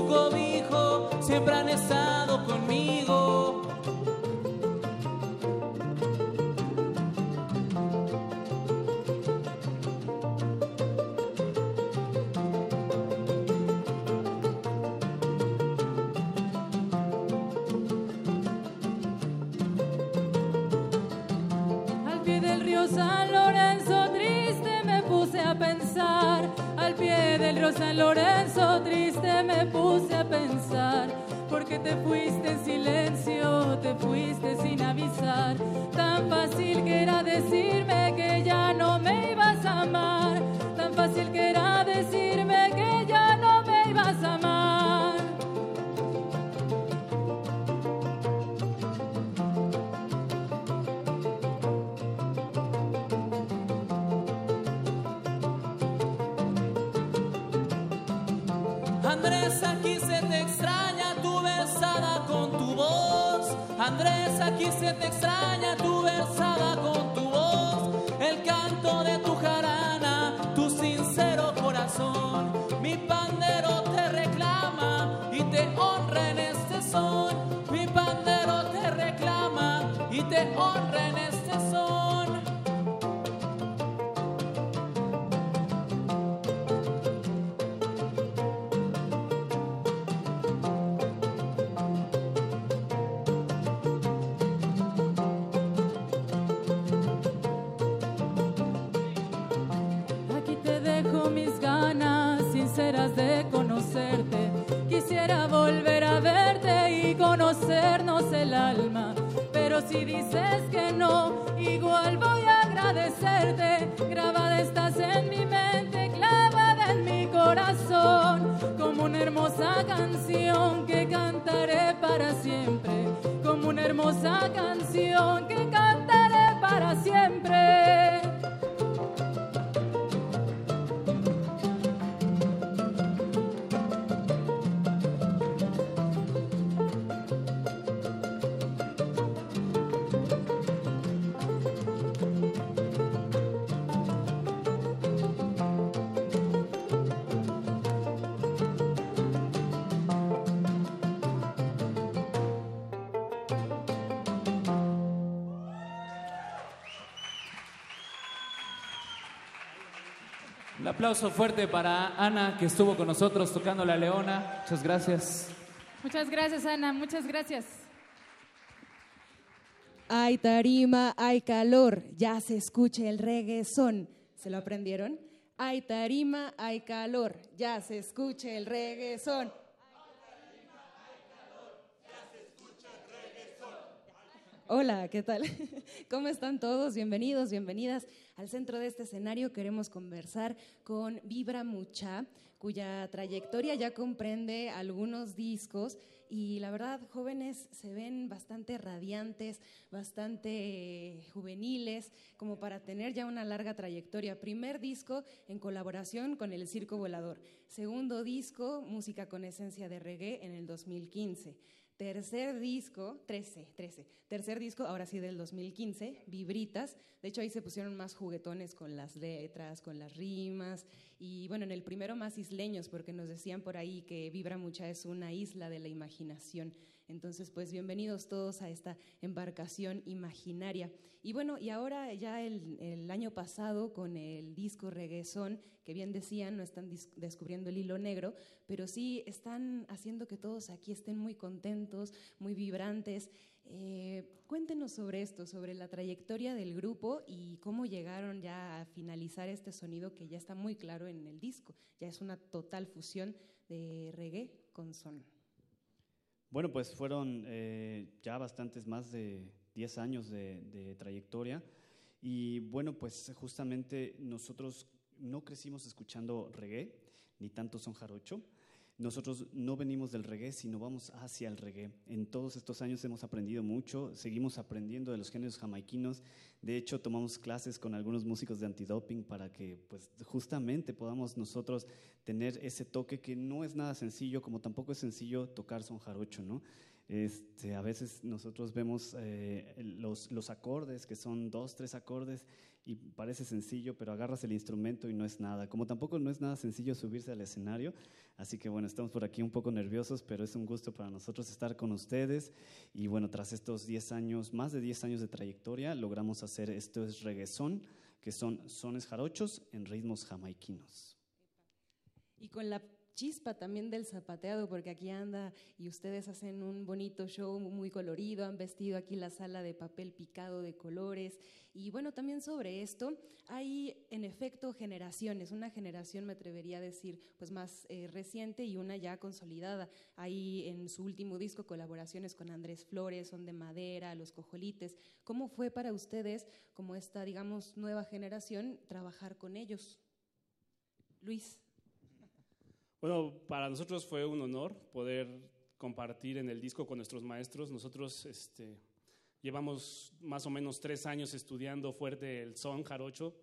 Cobijo siempre han estado conmigo. Al pie del río San pensar, al pie del Rosa Lorenzo triste me puse a pensar, porque te fuiste en silencio, te fuiste sin avisar, tan fácil que era decirme que ya no me ibas a amar, tan fácil que era decirme que ya no me ibas a amar. Andrés, aquí se te extraña tu versada con tu voz. El canto de tu jarana, tu sincero corazón. Mi pandero te reclama y te honra en este son. Mi pandero te reclama y te honra en este son. Pero si dices que no, igual voy aplauso fuerte para Ana, que estuvo con nosotros tocando la leona. Muchas gracias. Muchas gracias, Ana. Muchas gracias. Hay tarima, hay calor, ya se escucha el reggaezón. ¿Se lo aprendieron? Hay tarima, hay calor, ya se escucha el reggaezón. Hola, ¿qué tal? ¿Cómo están todos? Bienvenidos, bienvenidas al centro de este escenario. Queremos conversar con Vibra Mucha, cuya trayectoria ya comprende algunos discos y la verdad, jóvenes se ven bastante radiantes, bastante eh, juveniles, como para tener ya una larga trayectoria. Primer disco en colaboración con el Circo Volador. Segundo disco, música con esencia de reggae en el 2015. Tercer disco, 13, 13. Tercer disco, ahora sí del 2015, Vibritas. De hecho, ahí se pusieron más juguetones con las letras, con las rimas. Y bueno, en el primero más isleños, porque nos decían por ahí que Vibra Mucha es una isla de la imaginación. Entonces, pues bienvenidos todos a esta embarcación imaginaria. Y bueno, y ahora ya el, el año pasado con el disco Reguezón, que bien decían, no están descubriendo el hilo negro, pero sí están haciendo que todos aquí estén muy contentos, muy vibrantes. Eh, cuéntenos sobre esto, sobre la trayectoria del grupo y cómo llegaron ya a finalizar este sonido que ya está muy claro en el disco. Ya es una total fusión de reggae con son. Bueno, pues fueron eh, ya bastantes más de 10 años de, trayectoria y bueno, pues justamente nosotros no crecimos escuchando reggae, ni tanto son jarocho. Nosotros no venimos del reggae, sino vamos hacia el reggae. En todos estos años hemos aprendido mucho, seguimos aprendiendo de los géneros jamaiquinos. De hecho, tomamos clases con algunos músicos de antidoping para que, pues, justamente podamos nosotros tener ese toque que no es nada sencillo, como tampoco es sencillo tocar son jarocho, ¿no? Este, a veces nosotros vemos eh, los, los acordes, que son dos, tres acordes, y parece sencillo, pero agarras el instrumento y no es nada. Como tampoco no es nada sencillo subirse al escenario, así que bueno, estamos por aquí un poco nerviosos, pero es un gusto para nosotros estar con ustedes. Y bueno, tras estos 10 años, más de 10 años de trayectoria, logramos hacer esto es reggaezón, que son sones jarochos en ritmos jamaiquinos. Y con la chispa también del zapateado, porque aquí anda y ustedes hacen un bonito show muy colorido, han vestido aquí la sala de papel picado de colores. Y bueno, también sobre esto, hay en efecto generaciones, una generación me atrevería a decir, pues más eh, reciente y una ya consolidada. Hay en su último disco colaboraciones con Andrés Flores, Son de Madera, Los Cojolites. ¿Cómo fue para ustedes, como esta, digamos, nueva generación, trabajar con ellos? Luis. Bueno, para nosotros fue un honor poder compartir en el disco con nuestros maestros. Nosotros este, llevamos más o menos tres años estudiando fuerte el son jarocho.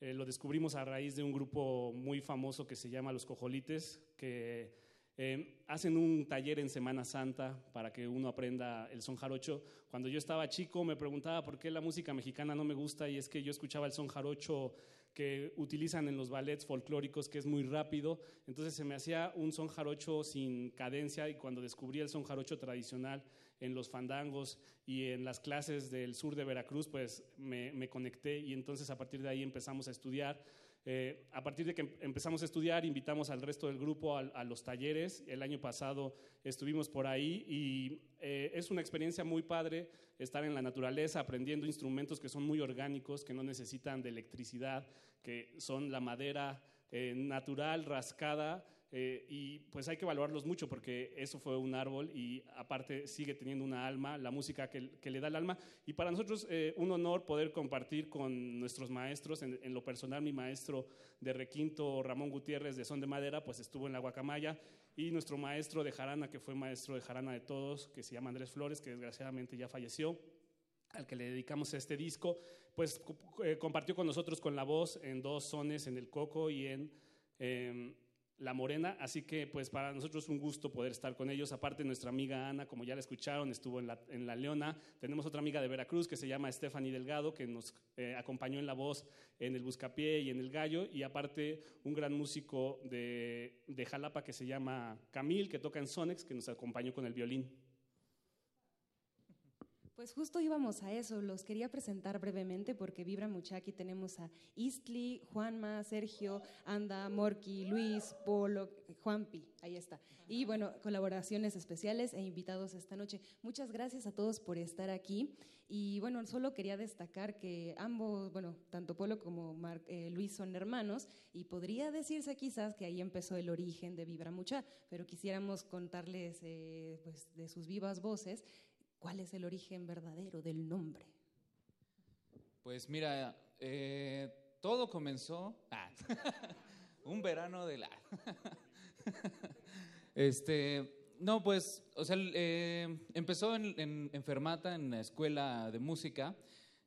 Eh, lo descubrimos a raíz de un grupo muy famoso que se llama Los Cojolites, que Eh, hacen un taller en Semana Santa para que uno aprenda el son jarocho. Cuando yo estaba chico me preguntaba por qué la música mexicana no me gusta y es que yo escuchaba el son jarocho que utilizan en los ballets folclóricos, que es muy rápido. Entonces se me hacía un son jarocho sin cadencia y cuando descubrí el son jarocho tradicional en los fandangos y en las clases del sur de Veracruz, pues me, me conecté y entonces a partir de ahí empezamos a estudiar. Eh, a partir de que empezamos a estudiar, invitamos al resto del grupo a, a los talleres. El año pasado estuvimos por ahí y eh, es una experiencia muy padre estar en la naturaleza aprendiendo instrumentos que son muy orgánicos, que no necesitan de electricidad, que son la madera eh, natural, rascada eh, y pues hay que valorarlos mucho porque eso fue un árbol y aparte sigue teniendo una alma, la música que, que le da el alma. Y para nosotros eh, un honor poder compartir con nuestros maestros, en, en, lo personal mi maestro de requinto, Ramón Gutiérrez de Son de Madera, pues estuvo en la Guacamaya. Y nuestro maestro de jarana, que fue maestro de jarana de todos, que se llama Andrés Flores, que desgraciadamente ya falleció al que le dedicamos este disco, pues eh, compartió con nosotros con la voz en dos sones, en el coco y en... Eh, la Morena, así que pues para nosotros un gusto poder estar con ellos. Aparte nuestra amiga Ana, como ya la escucharon, estuvo en la, en la Leona. Tenemos otra amiga de Veracruz que se llama Stephanie Delgado, que nos eh, acompañó en la voz en el Buscapié y en el Gallo. Y aparte un gran músico de, de Jalapa que se llama Camil, que toca en Sonex, que nos acompañó con el violín. Pues justo íbamos a eso, los quería presentar brevemente porque Vibra mucho. Aquí tenemos a Istli, Juanma, Sergio, Anda, Morky, Luis, Polo, Juanpi, ahí está. Y bueno, colaboraciones especiales e invitados esta noche. Muchas gracias a todos por estar aquí. Y bueno, solo quería destacar que ambos, bueno, tanto Polo como eh, Luis son hermanos y podría decirse quizás que ahí empezó el origen de Vibra Mucha, pero quisiéramos contarles eh, pues, de sus vivas voces ¿Cuál es el origen verdadero del nombre? Pues mira, eh, todo comenzó ah, un verano de la... este, no, pues, o sea, eh, empezó en, en, en, Fermata, en la escuela de música,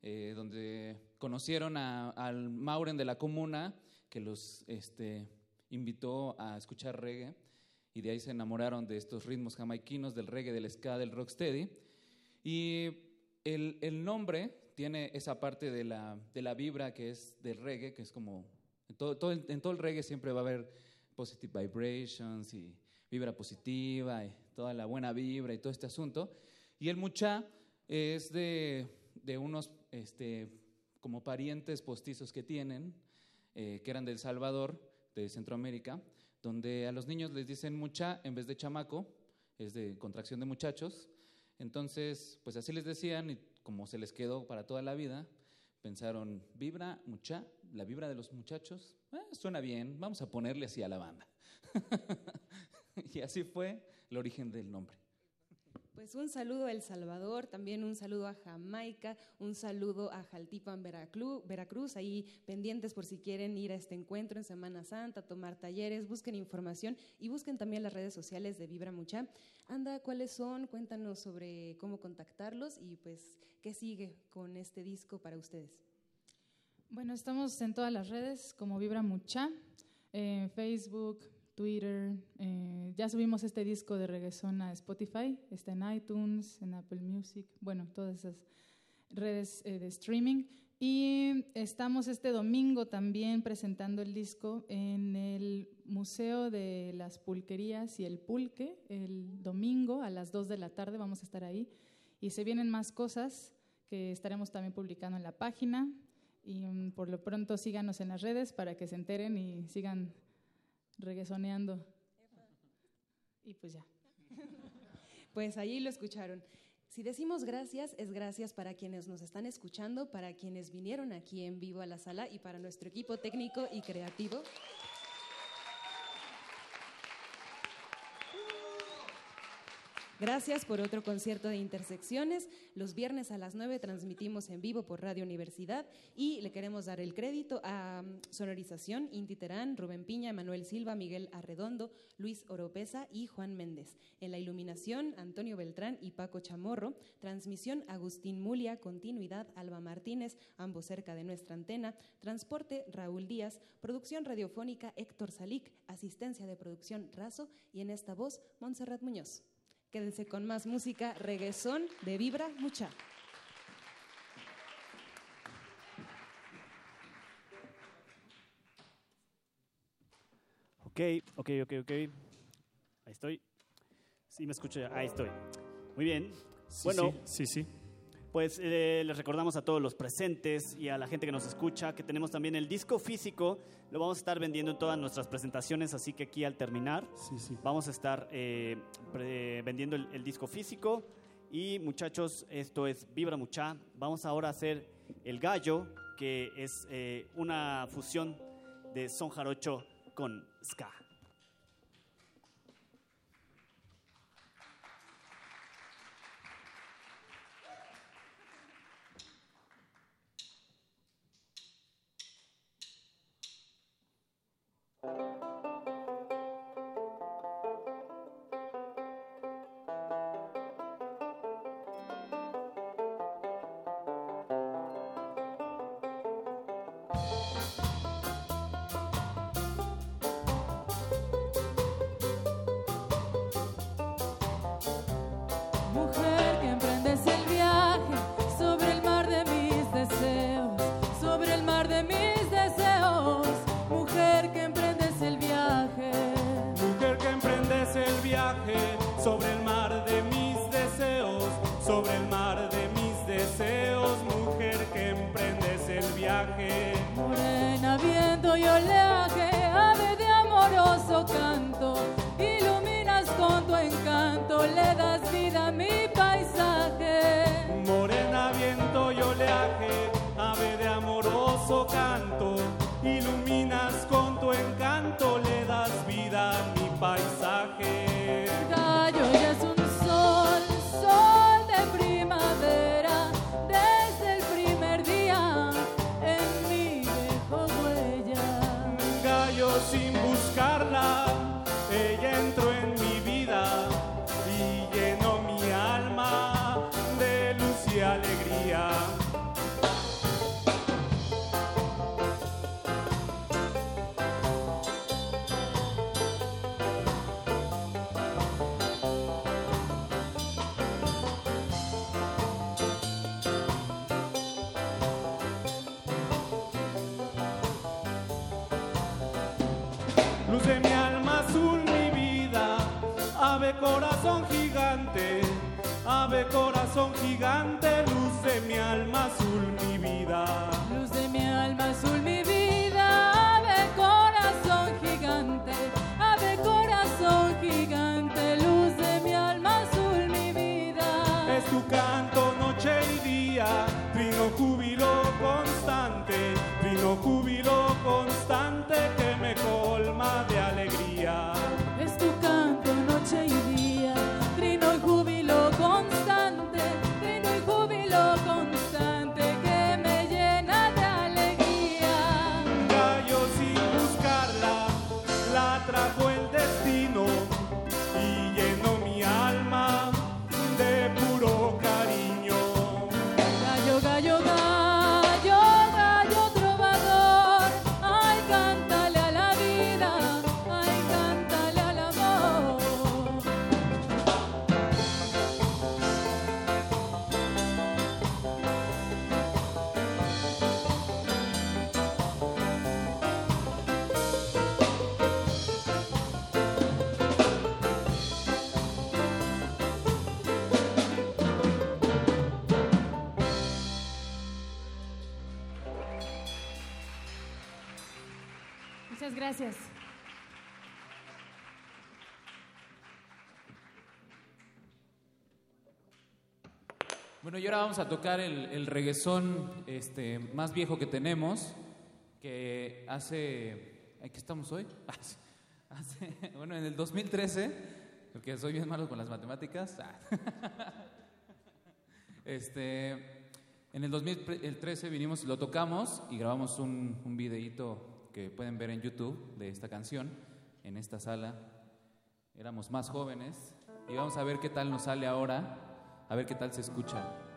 eh, donde conocieron a, al Mauren de la comuna, que los este, invitó a escuchar reggae, y de ahí se enamoraron de estos ritmos jamaiquinos, del reggae, del ska, del rocksteady. Y el, el, nombre tiene esa parte de la, de la vibra que es del reggae, que es como, en todo, todo, en todo el reggae siempre va a haber positive vibrations y vibra positiva y toda la buena vibra y todo este asunto. Y el mucha es de, de unos este, como parientes postizos que tienen, eh, que eran del Salvador, de Centroamérica, donde a los niños les dicen mucha en vez de chamaco, es de contracción de muchachos, entonces, pues así les decían y como se les quedó para toda la vida, pensaron, vibra mucha, la vibra de los muchachos, eh, suena bien, vamos a ponerle así a la banda. y así fue el origen del nombre. Pues un saludo a El Salvador, también un saludo a Jamaica, un saludo a Jaltipan, Veracruz, ahí pendientes por si quieren ir a este encuentro en Semana Santa, tomar talleres, busquen información y busquen también las redes sociales de Vibra Mucha. Anda, ¿cuáles son? Cuéntanos sobre cómo contactarlos y pues qué sigue con este disco para ustedes. Bueno, estamos en todas las redes como Vibra Mucha, en Facebook, Twitter. Eh, ya subimos este disco de reggaeton a Spotify, está en iTunes, en Apple Music, bueno, todas esas redes eh, de streaming. Y estamos este domingo también presentando el disco en el Museo de las Pulquerías y el Pulque. El domingo a las 2 de la tarde vamos a estar ahí. Y se vienen más cosas que estaremos también publicando en la página. Y um, por lo pronto síganos en las redes para que se enteren y sigan reguesoneando. Y pues ya. Pues allí lo escucharon. Si decimos gracias, es gracias para quienes nos están escuchando, para quienes vinieron aquí en vivo a la sala y para nuestro equipo técnico y creativo. Gracias por otro concierto de Intersecciones. Los viernes a las 9 transmitimos en vivo por Radio Universidad y le queremos dar el crédito a mm, Sonorización, Inti Terán, Rubén Piña, Manuel Silva, Miguel Arredondo, Luis Oropesa y Juan Méndez. En la iluminación, Antonio Beltrán y Paco Chamorro. Transmisión, Agustín Mulia. Continuidad, Alba Martínez, ambos cerca de nuestra antena. Transporte, Raúl Díaz. Producción radiofónica, Héctor Salic. Asistencia de producción, Razo. Y en esta voz, Montserrat Muñoz. Quédense con más música, reguesón de Vibra Mucha. Ok, ok, ok, ok. Ahí estoy. Sí, me escucho. Ahí estoy. Muy bien. Sí, bueno, sí, sí, sí. Pues eh, les recordamos a todos los presentes y a la gente que nos escucha que tenemos también el disco físico. Lo vamos a estar vendiendo en todas nuestras presentaciones, así que aquí al terminar vamos a estar eh, vendiendo el, el disco físico. Y muchachos, esto es Vibra Mucha. Vamos ahora a hacer el gallo, que es eh, una fusión de son jarocho con ska. Vamos a tocar el, el este, más viejo que tenemos, que hace... ¿Aquí estamos hoy? Hace- bueno, en el 2013 Porque soy bien malo con las matemáticas. Ah. Este, en el 2013 vinimos, lo tocamos y grabamos un, un videíto que pueden ver en YouTube de esta canción en esta sala. Éramos más jóvenes y vamos a ver qué tal nos sale ahora, a ver qué tal se escucha.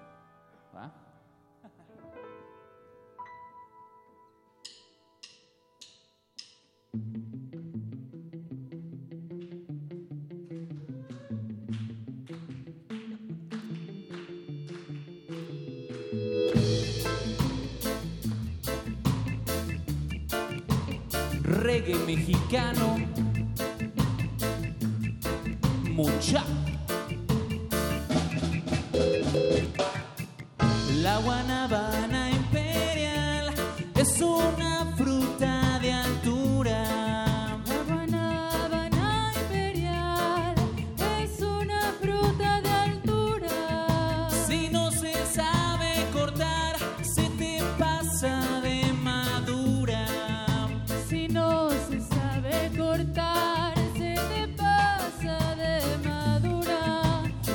Reggae mexicano. Mucha. La guanabana imperial es una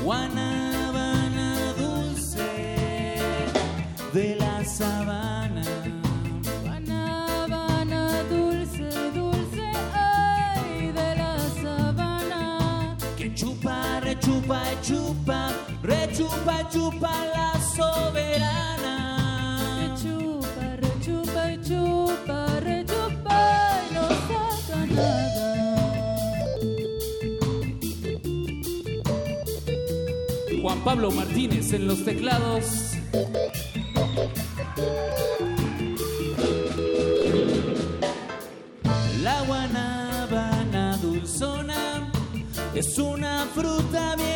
Guanábana dulce de la sabana. Guanábana dulce, dulce, ay, de la sabana. Que chupa, rechupa y chupa, rechupa chupa la Pablo Martínez en los teclados. La guanábana dulzona es una fruta bien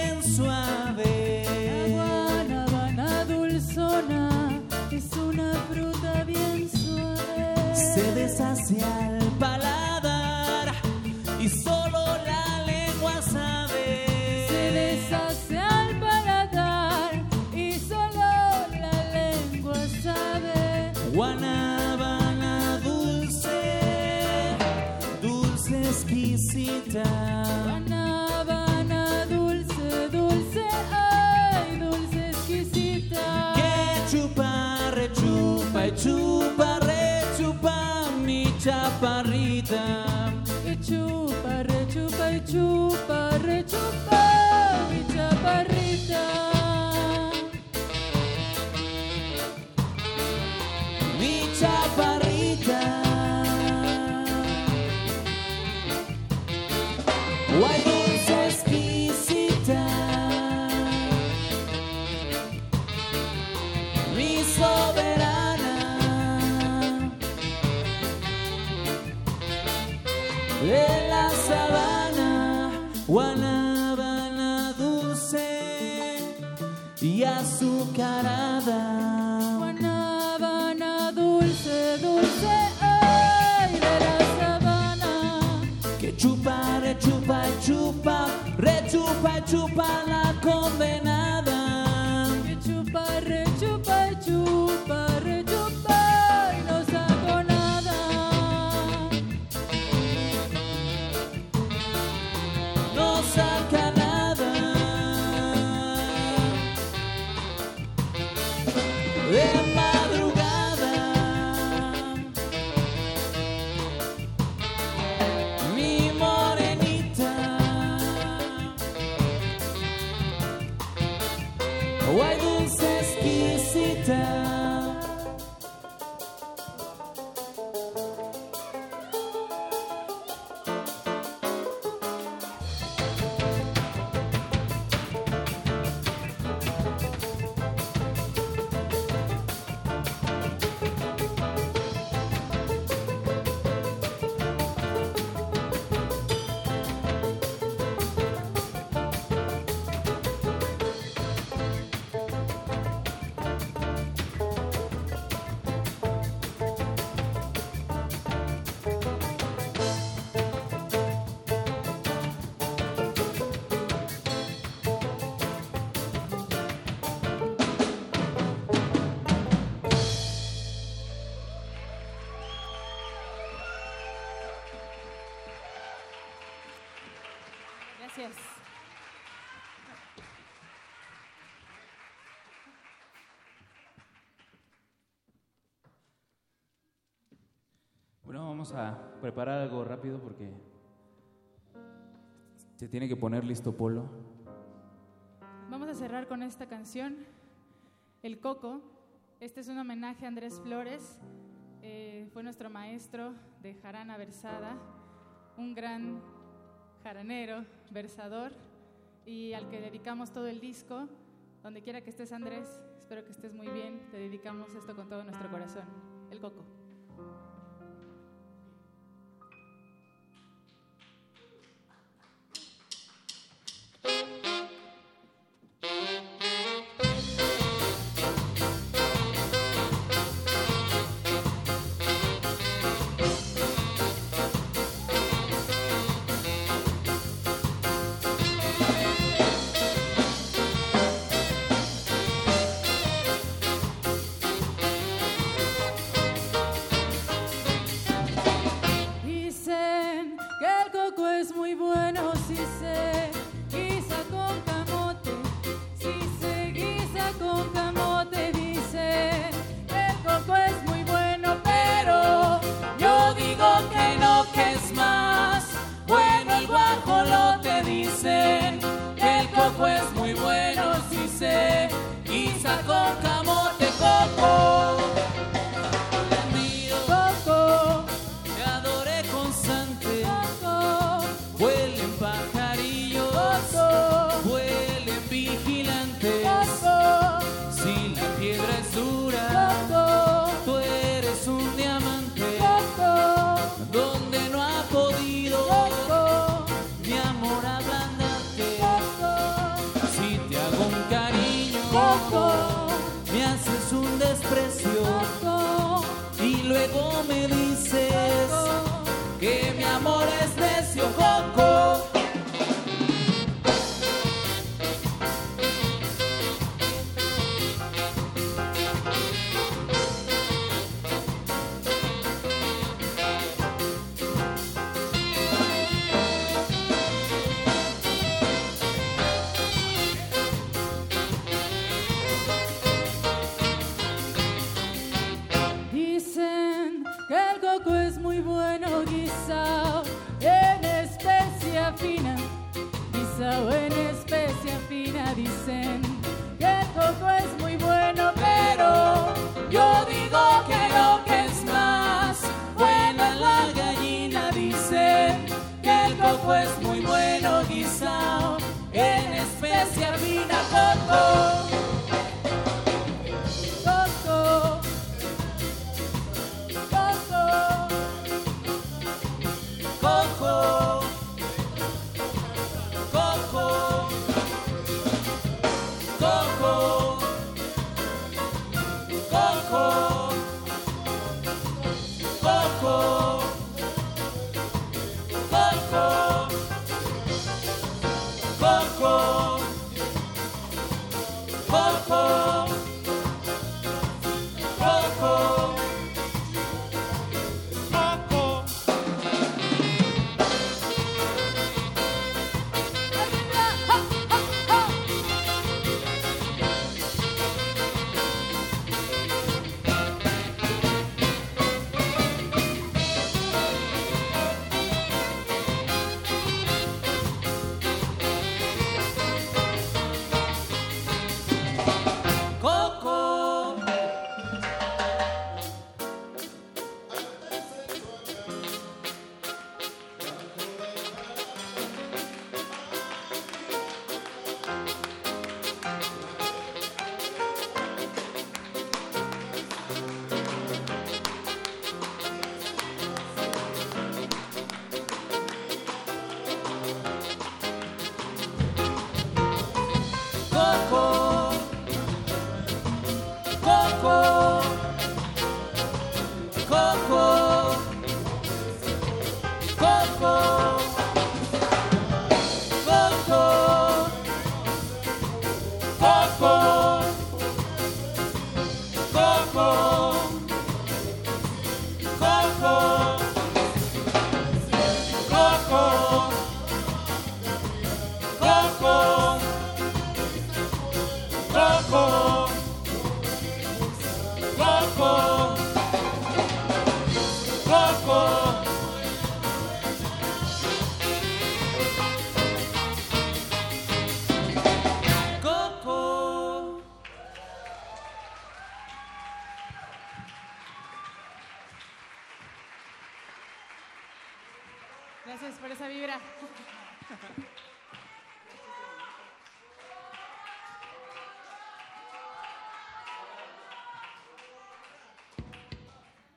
a preparar algo rápido porque se tiene que poner listo Polo. Vamos a cerrar con esta canción, El Coco. Este es un homenaje a Andrés Flores, eh, fue nuestro maestro de jarana versada, un gran jaranero, versador, y al que dedicamos todo el disco. Donde quiera que estés, Andrés, espero que estés muy bien. Te dedicamos esto con todo nuestro corazón. El Coco.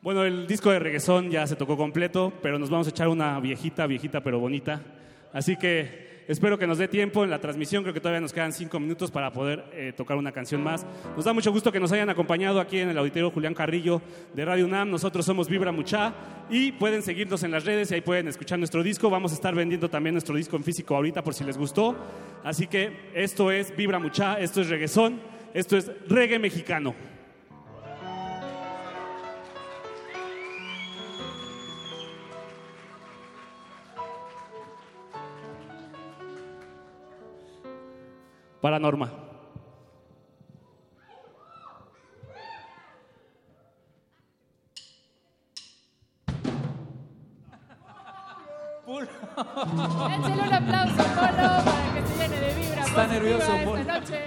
Bueno, el disco de reggaezón ya se tocó completo, pero nos vamos a echar una viejita, viejita pero bonita. Así que espero que nos dé tiempo en la transmisión. Creo que todavía nos quedan cinco minutos para poder eh, tocar una canción más. Nos da mucho gusto que nos hayan acompañado aquí en el auditorio Julián Carrillo de Radio UNAM. Nosotros somos Vibra Mucha y pueden seguirnos en las redes y ahí pueden escuchar nuestro disco. Vamos a estar vendiendo también nuestro disco en físico ahorita por si les gustó. Así que esto es Vibra Mucha, esto es reggaezón, esto es reggae mexicano. Para Norma. Échale un aplauso, Polo, para que se llene de vibra. Está nervioso, esta Polo. noche.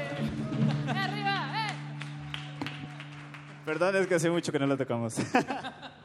¡Arriba! ¡Eh! Perdón, es que hace mucho que no lo tocamos.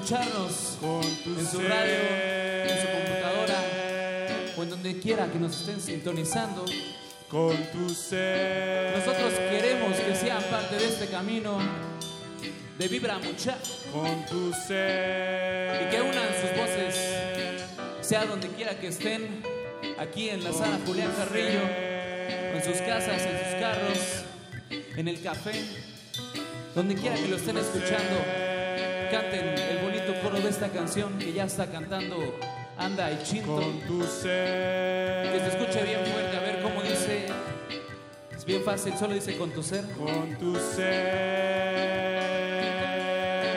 escucharnos en su radio, en su computadora o en donde quiera que nos estén sintonizando. Con tu ser. Nosotros queremos que sean parte de este camino de Vibra Mucha. Con tu ser. Y que unan sus voces, sea donde quiera que estén, aquí en la sala Julián Carrillo, o en sus casas, en sus carros, en el café, donde quiera que lo estén escuchando, canten el bonito coro de esta canción que ya está cantando Anda y Chinto. Con tu ser. Que se escuche bien fuerte, a ver cómo dice. Es bien fácil, solo dice con tu ser. Con tu ser.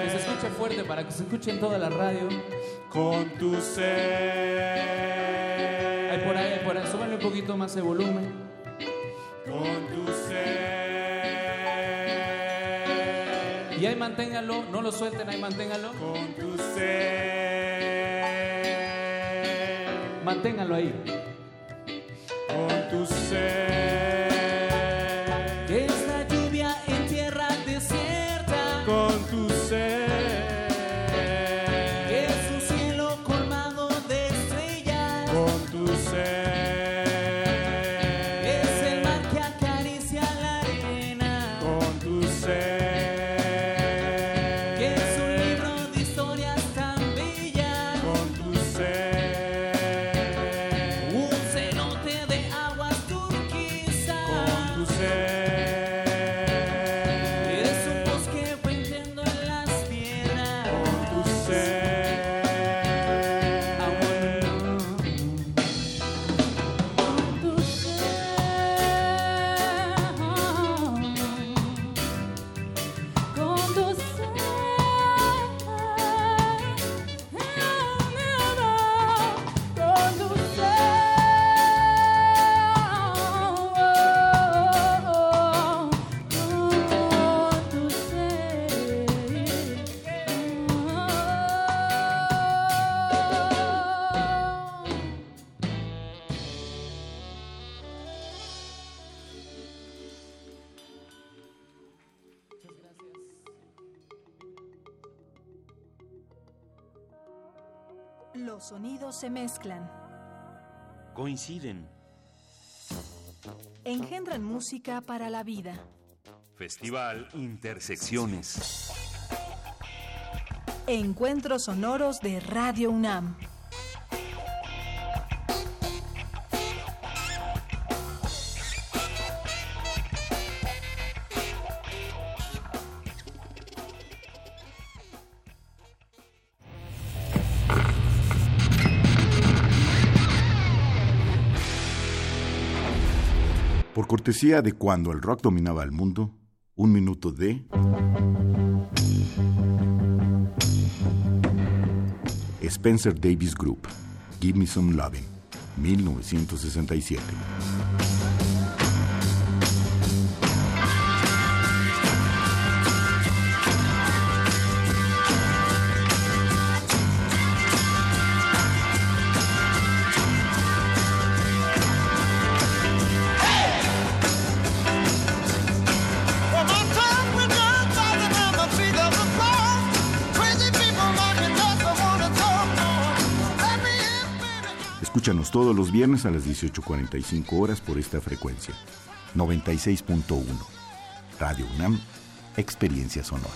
Que se escuche fuerte para que se escuche en toda la radio. Con tu ser. Ahí por ahí, ahí por ahí. Súbanle un poquito más de volumen. Con tu ser. Ahí manténgalo, no lo suelten, ahí manténgalo. Con tu ser. Manténgalo ahí. Con tu ser. Coinciden. engendran música para la vida. Festival Intersecciones. Encuentros sonoros de Radio UNAM. Cortesía de cuando el rock dominaba el mundo, un minuto de... Spencer Davis Group, Give Me Some Lovin', 1967. Escúchanos todos los viernes a las 18.45 horas por esta frecuencia. 96.1. Radio UNAM, Experiencia Sonora.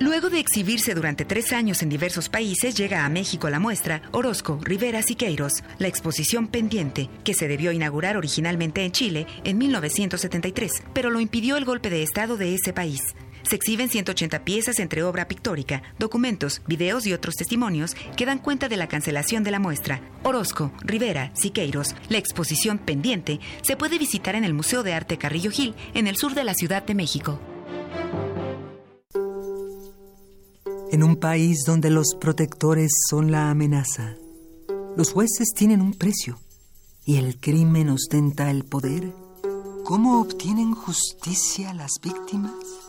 Luego de exhibirse durante tres años en diversos países, llega a México la muestra Orozco, Rivera Siqueiros, la exposición pendiente, que se debió inaugurar originalmente en Chile en 1973, pero lo impidió el golpe de Estado de ese país. Se exhiben 180 piezas entre obra pictórica, documentos, videos y otros testimonios que dan cuenta de la cancelación de la muestra. Orozco, Rivera, Siqueiros, la exposición pendiente, se puede visitar en el Museo de Arte Carrillo Gil, en el sur de la Ciudad de México. En un país donde los protectores son la amenaza, los jueces tienen un precio y el crimen ostenta el poder, ¿cómo obtienen justicia las víctimas?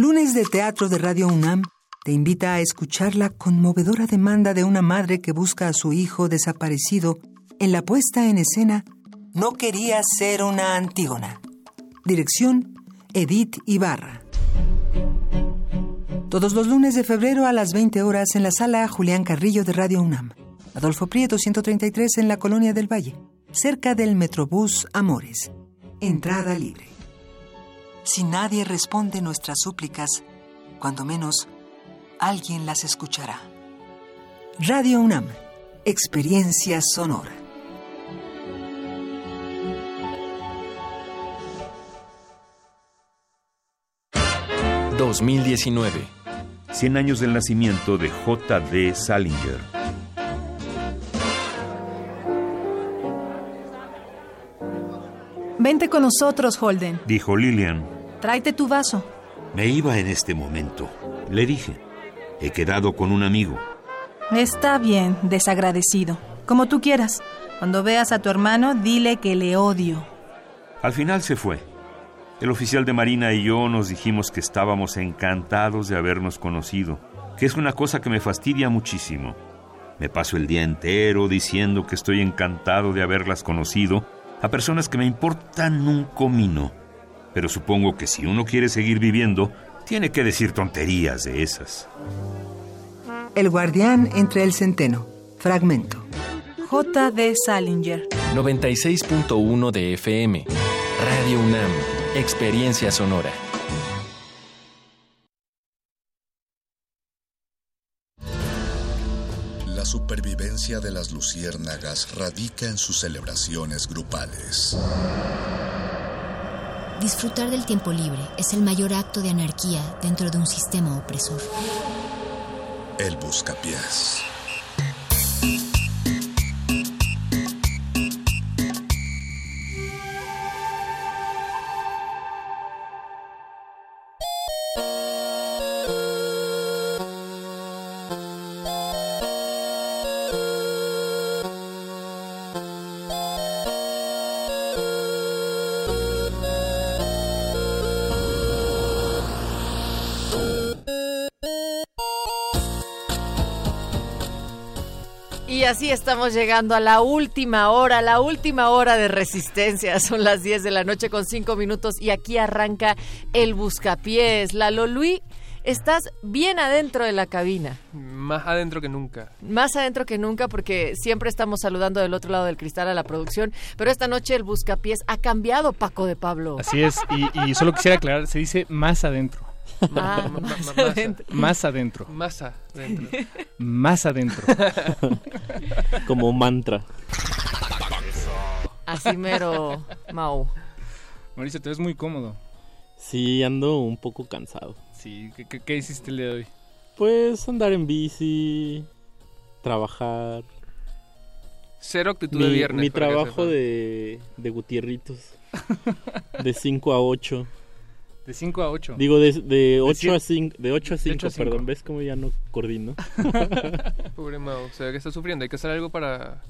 Lunes de Teatro de Radio UNAM te invita a escuchar la conmovedora demanda de una madre que busca a su hijo desaparecido en la puesta en escena no quería ser una Antígona. Dirección, Edith Ibarra. Todos los lunes de febrero a las 20 horas en la sala Julián Carrillo de Radio UNAM. Adolfo Prieto 133 en la Colonia del Valle, cerca del Metrobús Amores. Entrada libre. Si nadie responde nuestras súplicas, cuando menos, alguien las escuchará. Radio UNAM, experiencia sonora. 2019. 100 años del nacimiento de J.D. Salinger. Vente con nosotros, Holden. Dijo Lillian. Tráete tu vaso. Me iba en este momento. Le dije. He quedado con un amigo. Está bien, desagradecido. Como tú quieras. Cuando veas a tu hermano, dile que le odio. Al final se fue. El oficial de Marina y yo nos dijimos que estábamos encantados de habernos conocido, que es una cosa que me fastidia muchísimo. Me paso el día entero diciendo que estoy encantado de haberlas conocido a personas que me importan un comino. Pero supongo que si uno quiere seguir viviendo, tiene que decir tonterías de esas. El guardián entre el centeno. Fragmento. J.D. Salinger. 96.1 de FM. Radio UNAM. Experiencia sonora. La supervivencia de las luciérnagas radica en sus celebraciones grupales. Disfrutar del tiempo libre es el mayor acto de anarquía dentro de un sistema opresor. El buscapiés. Y así estamos llegando a la última hora, la última hora de resistencia. Son las 10 de la noche con 5 minutos y aquí arranca el buscapiés. La Luis, estás bien adentro de la cabina. Más adentro que nunca. Más adentro que nunca porque siempre estamos saludando del otro lado del cristal a la producción, pero esta noche el buscapiés ha cambiado, Paco de Pablo. Así es, y, y solo quisiera aclarar, se dice más adentro. Ah, más adentro. Más adentro. Más adentro. Más adentro. Como mantra. Así mero, Mau. Mauricio, te ves muy cómodo. Sí, ando un poco cansado. Sí, ¿qué, qué, qué hiciste el día de hoy? Pues andar en bici, trabajar. Cero actitud mi, de viernes. Mi trabajo de, de Gutierritos. de 5 a 8. De 5 a 8. Digo, de, de 8 cien- a 5, de 8 a de 5, ocho a cinco. perdón, ¿ves cómo ya no coordino? Pobre Mau, se ve que está sufriendo. Hay que hacer algo para,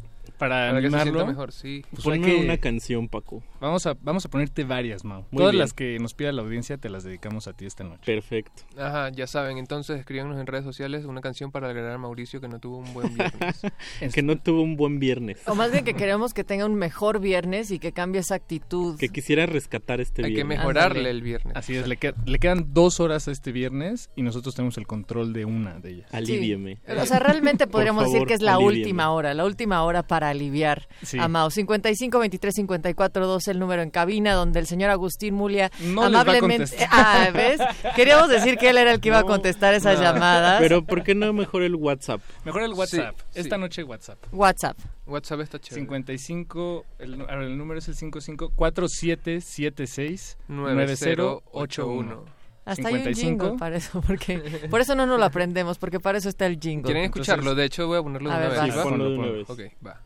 Para, que se animarlo. mejor. Sí. Pues Ponme hay que- una canción, Paco. Vamos a, vamos a ponerte varias, Mau. Muy Todas bien. las que nos pida la audiencia te las dedicamos a ti esta noche. Perfecto. Ajá, ya saben. Entonces escríbanos en redes sociales una canción para alegrar a Mauricio que no tuvo un buen viernes. que no tuvo un buen viernes. O más bien que queremos que tenga un mejor viernes y que cambie esa actitud. Que quisiera rescatar este Hay que viernes. mejorarle Ándale. el viernes. Así es, le, qued- le quedan dos horas a este viernes y nosotros tenemos el control de una de ellas. Alivieme. O sea, realmente podríamos decir que es la alivieme. última hora, la última hora para aliviar Sí. a Mao. 55 23 54 12 el número en cabina donde el señor Agustín Mulia No les va a amablemente contestar. ah, ¿ves? Queríamos decir que él era el que iba a No, contestar esas no. llamadas. Pero ¿por qué no mejor el WhatsApp? Mejor el WhatsApp. Sí, Esta sí. noche WhatsApp. WhatsApp. WhatsApp está chévere. 55, el, el número es el 55 4776 9081. Hasta hay un jingle para eso, porque por eso no nos lo aprendemos, porque para eso está el jingle. ¿Quieren escucharlo? De hecho, voy a ponerlo de una vez. ¿va? Ponlo de una vez. Ok, va.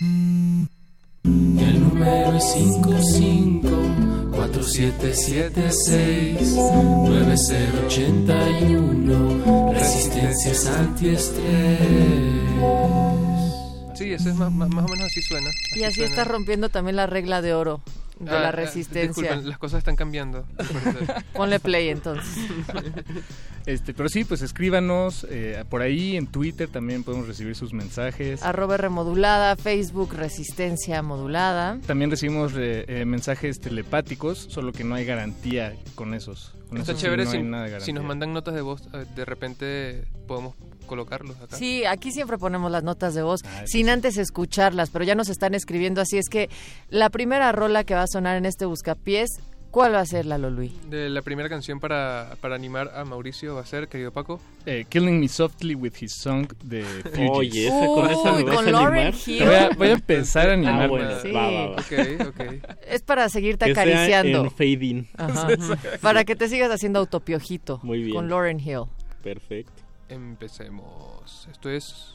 El número es 55 4776 9081 Resistencias antiestrés. Sí, eso es más, más, más o menos así suena. Y así suena. está rompiendo también la regla de oro. De Ah, la ah, resistencia. disculpen, las cosas están cambiando. Ponle play entonces. Este, pero sí, pues escríbanos eh, por ahí en Twitter también podemos recibir sus mensajes. Arroba remodulada, Facebook Resistencia Modulada. También recibimos eh, eh, mensajes telepáticos, solo que no hay garantía con esos. Con Está chévere no si, nos mandan notas de voz, eh, de repente podemos colocarlos acá. Sí, aquí siempre ponemos las notas de voz Ah, sin antes escucharlas, pero ya nos están escribiendo, así es que la primera rola que va a sonar en este buscapiés, ¿cuál va a ser la Lolui? De la primera canción para, para animar a Mauricio va a ser, querido Paco. Eh, Killing Me Softly with His Song de Fugees. Oye, esa con esa me vas a animar. Hill. Voy a, voy a empezar a Ah, animar. bueno, Sí. va, va. Es para seguirte Que sea acariciando. en fade in. Ajá. para que te sigas haciendo autopiojito Muy bien. con Lauren Hill. Perfecto. Empecemos. Esto es...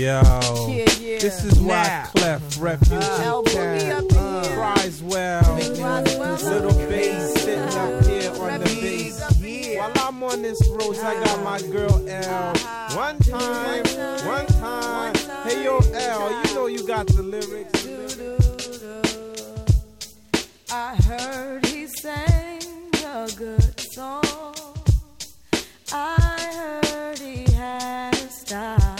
Yo, Yeah, yeah. this is why Now. Clef Refugee El Boogie Cat up in here. Mm. cries well. Little bass sitting up mm-hmm. here on the bass. While I'm on this road, I got my uh-huh. girl L. Uh-huh. One time, one time. Hey yo, L, you know you got the lyrics. I heard he sang a good song. I heard he had a style.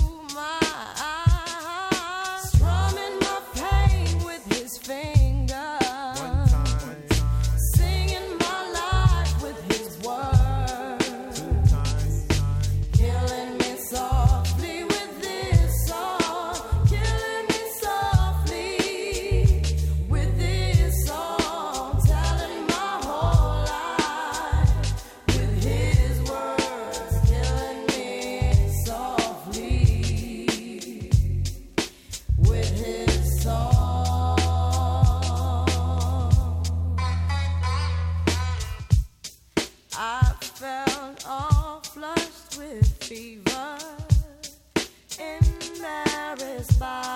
this bar.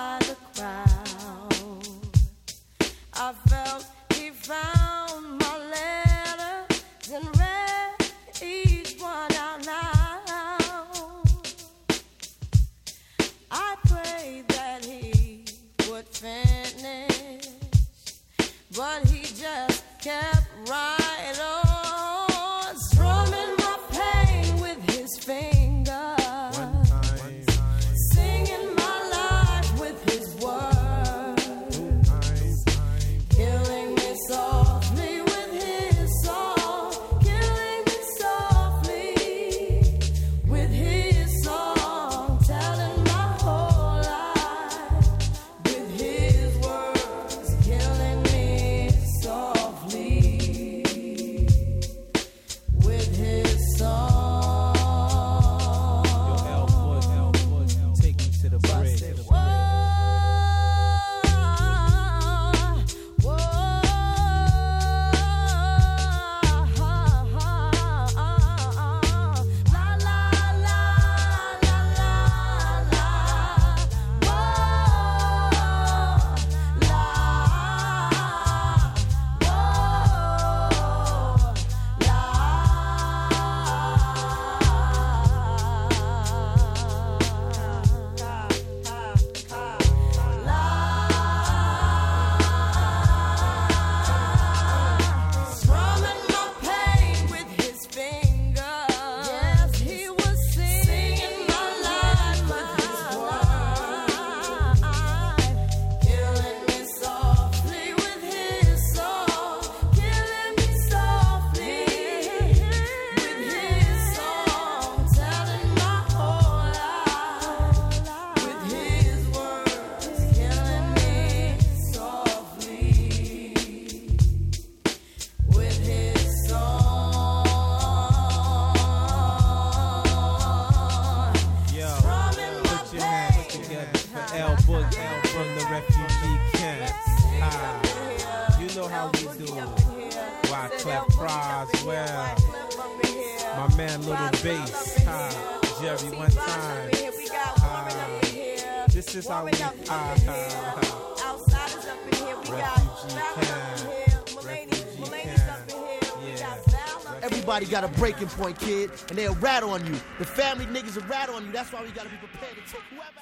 And they'll rat on you. The family niggas will rat on you. That's why we gotta be prepared to take whoever.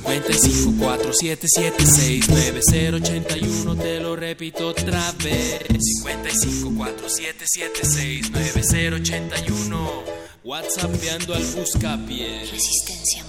55 4776 9081 te lo repito otra vez 55 4776 9081 WhatsAppeando al buscapié Resistencia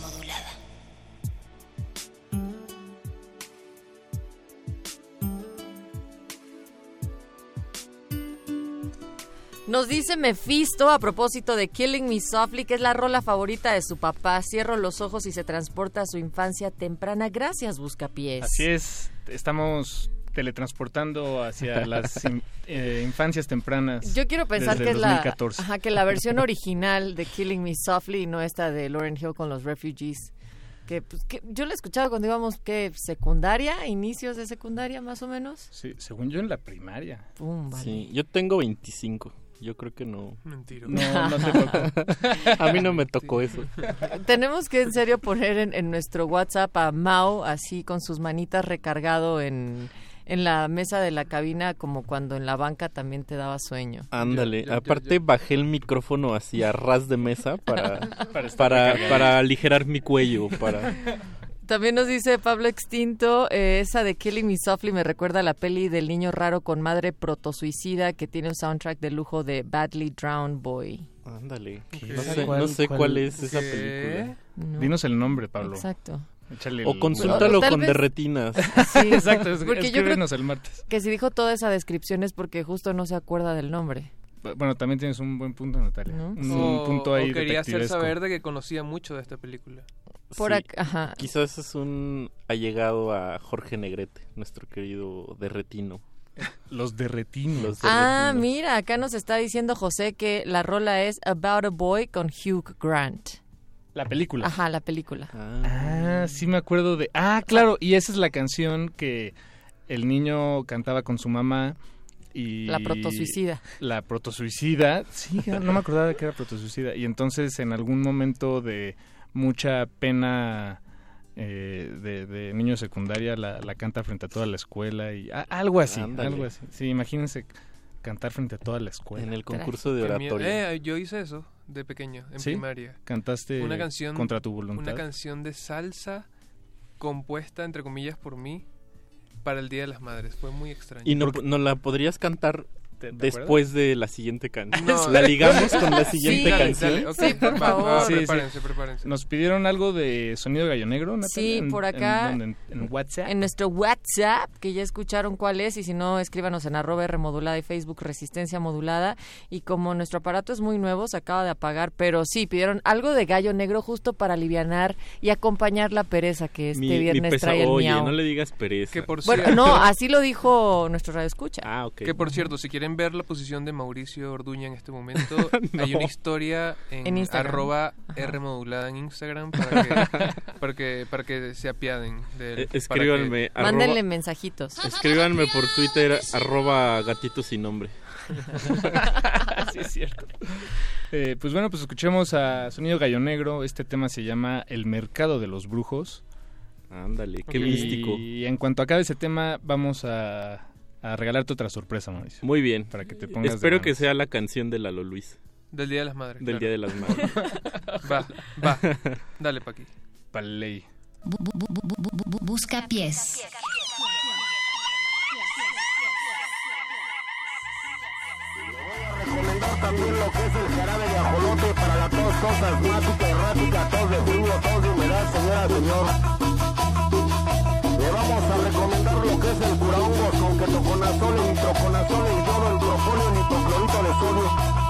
Nos dice Mephisto a propósito de Killing Me Softly, que es la rola favorita de su papá. Cierro los ojos y se transporta a su infancia temprana. Gracias, Buscapiés. Así es, estamos teletransportando hacia las in- eh, infancias tempranas. Yo quiero pensar desde que es, la, 2014. ajá, que la versión original de Killing Me Softly y no esta de Lauren Hill con los Refugees. Que, pues, que yo la escuchaba cuando íbamos, ¿qué? ¿Secundaria? ¿Inicios de secundaria, más o menos? Sí, según yo en la primaria. Pum, vale. Sí, yo tengo 25. Yo creo que no. Mentira. No, no te tocó. A mí no me tocó eso. Tenemos que en serio poner en, en nuestro WhatsApp a Mao así con sus manitas recargado en, en la mesa de la cabina como cuando en la banca también te daba sueño. Ándale, Yo- yo- yo- aparte bajé el micrófono hacia ras de mesa para, Para para, para aligerar mi cuello, para... También nos dice Pablo Extinto, eh, esa de Killing Me Softly me recuerda a la peli del niño raro con madre protosuicida que tiene un soundtrack de lujo de Badly Drowned Boy. Ándale, no sé, ¿Cuál- no sé cuál- cuál es esa ¿Qué? película. No. Dinos el nombre, Pablo. Exacto. Échale O el- consúltalo Tal con vez- derretinas. Sí, Exacto, es- porque yo creo escríbenos el martes. que si dijo toda esa descripción es porque justo no se acuerda del nombre. Bueno, también tienes un buen punto, Natalia. ¿No? Un, O, punto ahí o quería hacer saber de que conocía mucho de esta película. Por Sí, ac- ajá. Quizás es un allegado a Jorge Negrete, nuestro querido derretino. Los derretinos. Los Ah, mira, acá nos está diciendo José que la rola es About a Boy con Hugh Grant. La película. Ajá, la película. Ah, sí me acuerdo de... Ah, claro, y esa es la canción que el niño cantaba con su mamá y... La protosuicida. La protosuicida, sí, no me acordaba de que era protosuicida. Y entonces en algún momento de mucha pena eh, de, de niño de secundaria la, la canta frente a toda la escuela y a- algo así, Ándale. algo así. Sí, imagínense cantar frente a toda la escuela. En el concurso de oratoria. Eh, yo hice eso de pequeño, en ¿Sí? primaria. Cantaste una canción contra tu voluntad. Una canción de salsa compuesta entre comillas por mí para el Día de las Madres. Fue muy extraño. Y no, no la podrías cantar ¿Te- te después de la siguiente canción. No. ¿La ligamos con la siguiente Sí, canción? Dale, ok. Sí, por favor. va, Sí, sí. prepárense, prepárense. Nos pidieron algo de sonido gallo negro, Natalia? Sí, ¿En- por en acá. dónde? ¿En, en WhatsApp? En nuestro WhatsApp, que ya escucharon cuál es, y si no, escríbanos en arroba R modulada y Facebook Resistencia Modulada. Y como nuestro aparato es muy nuevo, se acaba de apagar, pero sí, pidieron algo de gallo negro justo para alivianar y acompañar la pereza que este Mi- mi viernes pesa- trae el Oye, miau. no le digas pereza. Que por Bueno, cierto, no, así lo dijo nuestro radio escucha. Ah, ok. que por cierto, si quieren ver la posición de Mauricio Orduña en este momento, hay una historia en, arroba Ajá. R modulada en Instagram para que, para que, para que se apiaden de él. Eh, escríbanme. arroba- Mándenle mensajitos. Escríbanme por Twitter, arroba gatito sin nombre. sí, es cierto. Eh, pues bueno, pues escuchemos a Sonido Gallo Negro. Este tema se llama El Mercado de los Brujos. Ándale, qué Y místico. en cuanto acabe ese tema, vamos a, a regalarte otra sorpresa, Mauricio. Muy bien. Para que te pongas de Espero que sea la canción de Lalo Luis, del Día de las Madres. del claro. Día de las Madres. Va, va. Dale. Paley. Bu- bu- bu- busca pies. recomendar también lo que es el jarabe de ajolote para la tos, tos asmática, errática, tos de frío, tos de humedad, señora, señor. Le vamos a recomendar lo que es el curahongos con ketoconazol, nitroconazol, el yodo, el propolio, el nitoclorito de sodio.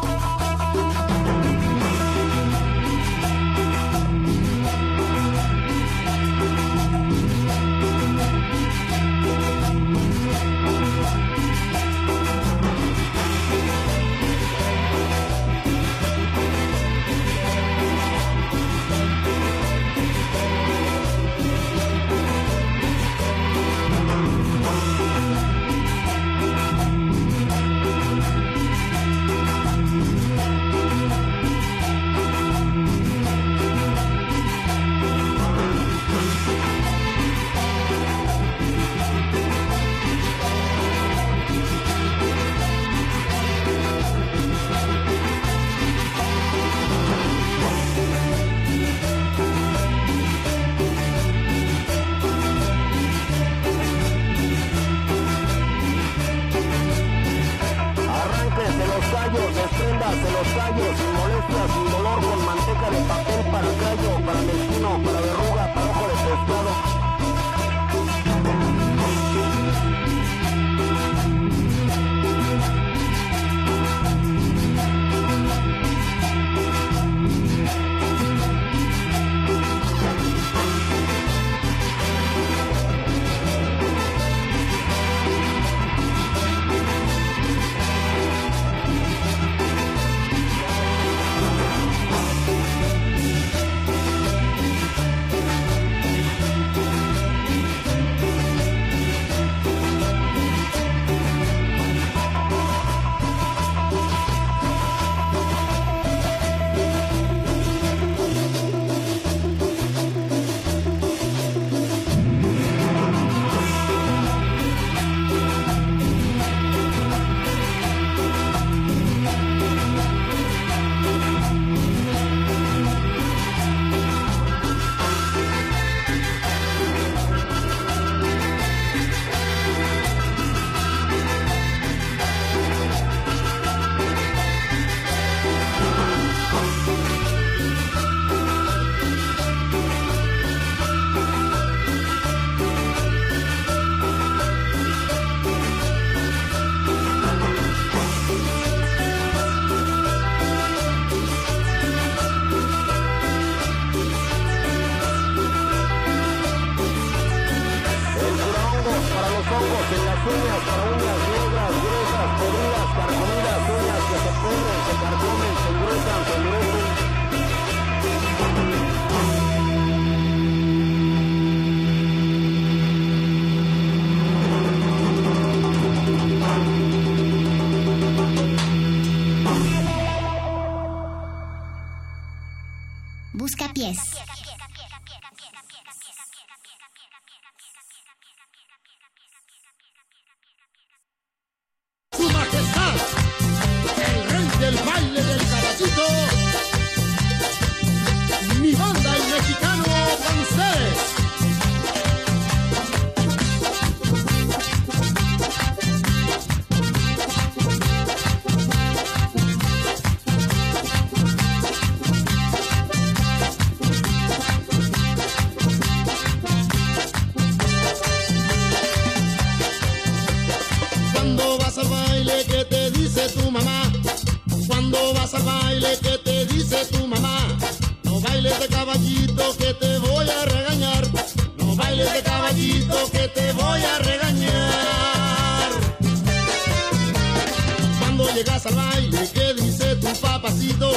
Baile, ¿qué dice tu papacito?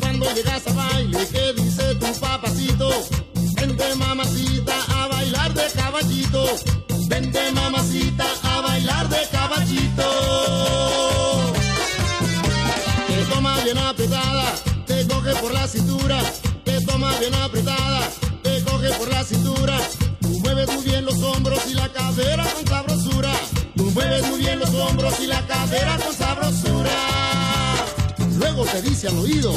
Cuando llegas al baile, ¿qué dice tu papacito? Vente mamacita a bailar de caballito. Vente mamacita a bailar de caballito. Te toma bien apretada, te coge por la cintura. Te toma bien apretada, y la cadera con sabrosura. Luego te dice al oído.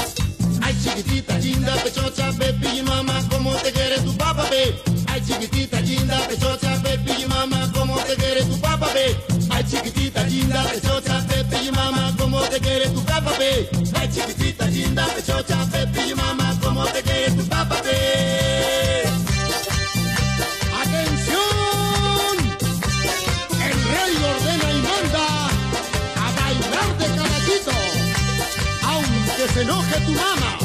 Ay chiquitita, linda, pechocha, pepi y mamá, ¿cómo te quiere tu papá, pe? Ay chiquitita, linda, pechocha, pepi y mamá, ¿cómo te quiere tu papá, pe? Ay chiquitita, linda, pechocha, pepi y mamá, ¿cómo te quiere tu papá, pe? Ay chiquitita, linda, pechocha, pepi y mamá, ¿cómo te quiere tu papá? Se enoje tu mamá.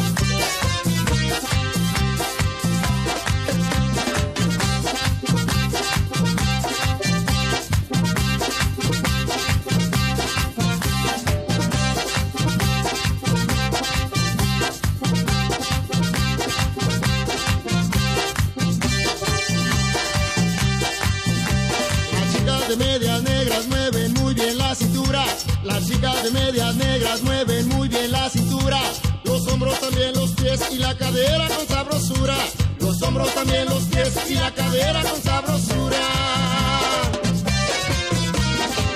De medias negras mueven muy bien la cintura. Las chicas de medias negras mueven y la cadera con sabrosura. Los hombros también, los pies y la cadera con sabrosura.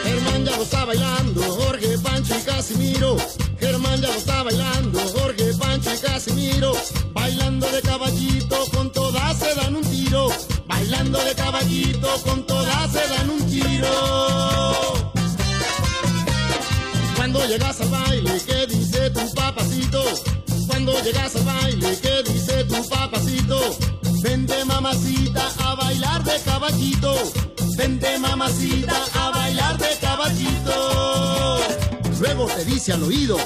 Germán ya lo está bailando, Jorge, Pancho y Casimiro. Germán ya lo está bailando, Jorge, Pancho y Casimiro. Bailando de caballito, con todas se dan un tiro. Bailando de caballito, con todas se dan un tiro. Cuando llegas al baile, ¿qué dice tu papacito? Cuando llegas al baile, ¿qué dice tu papacito? Vente mamacita a bailar de caballito. Vente mamacita a bailar de caballito. Luego te dice al oído.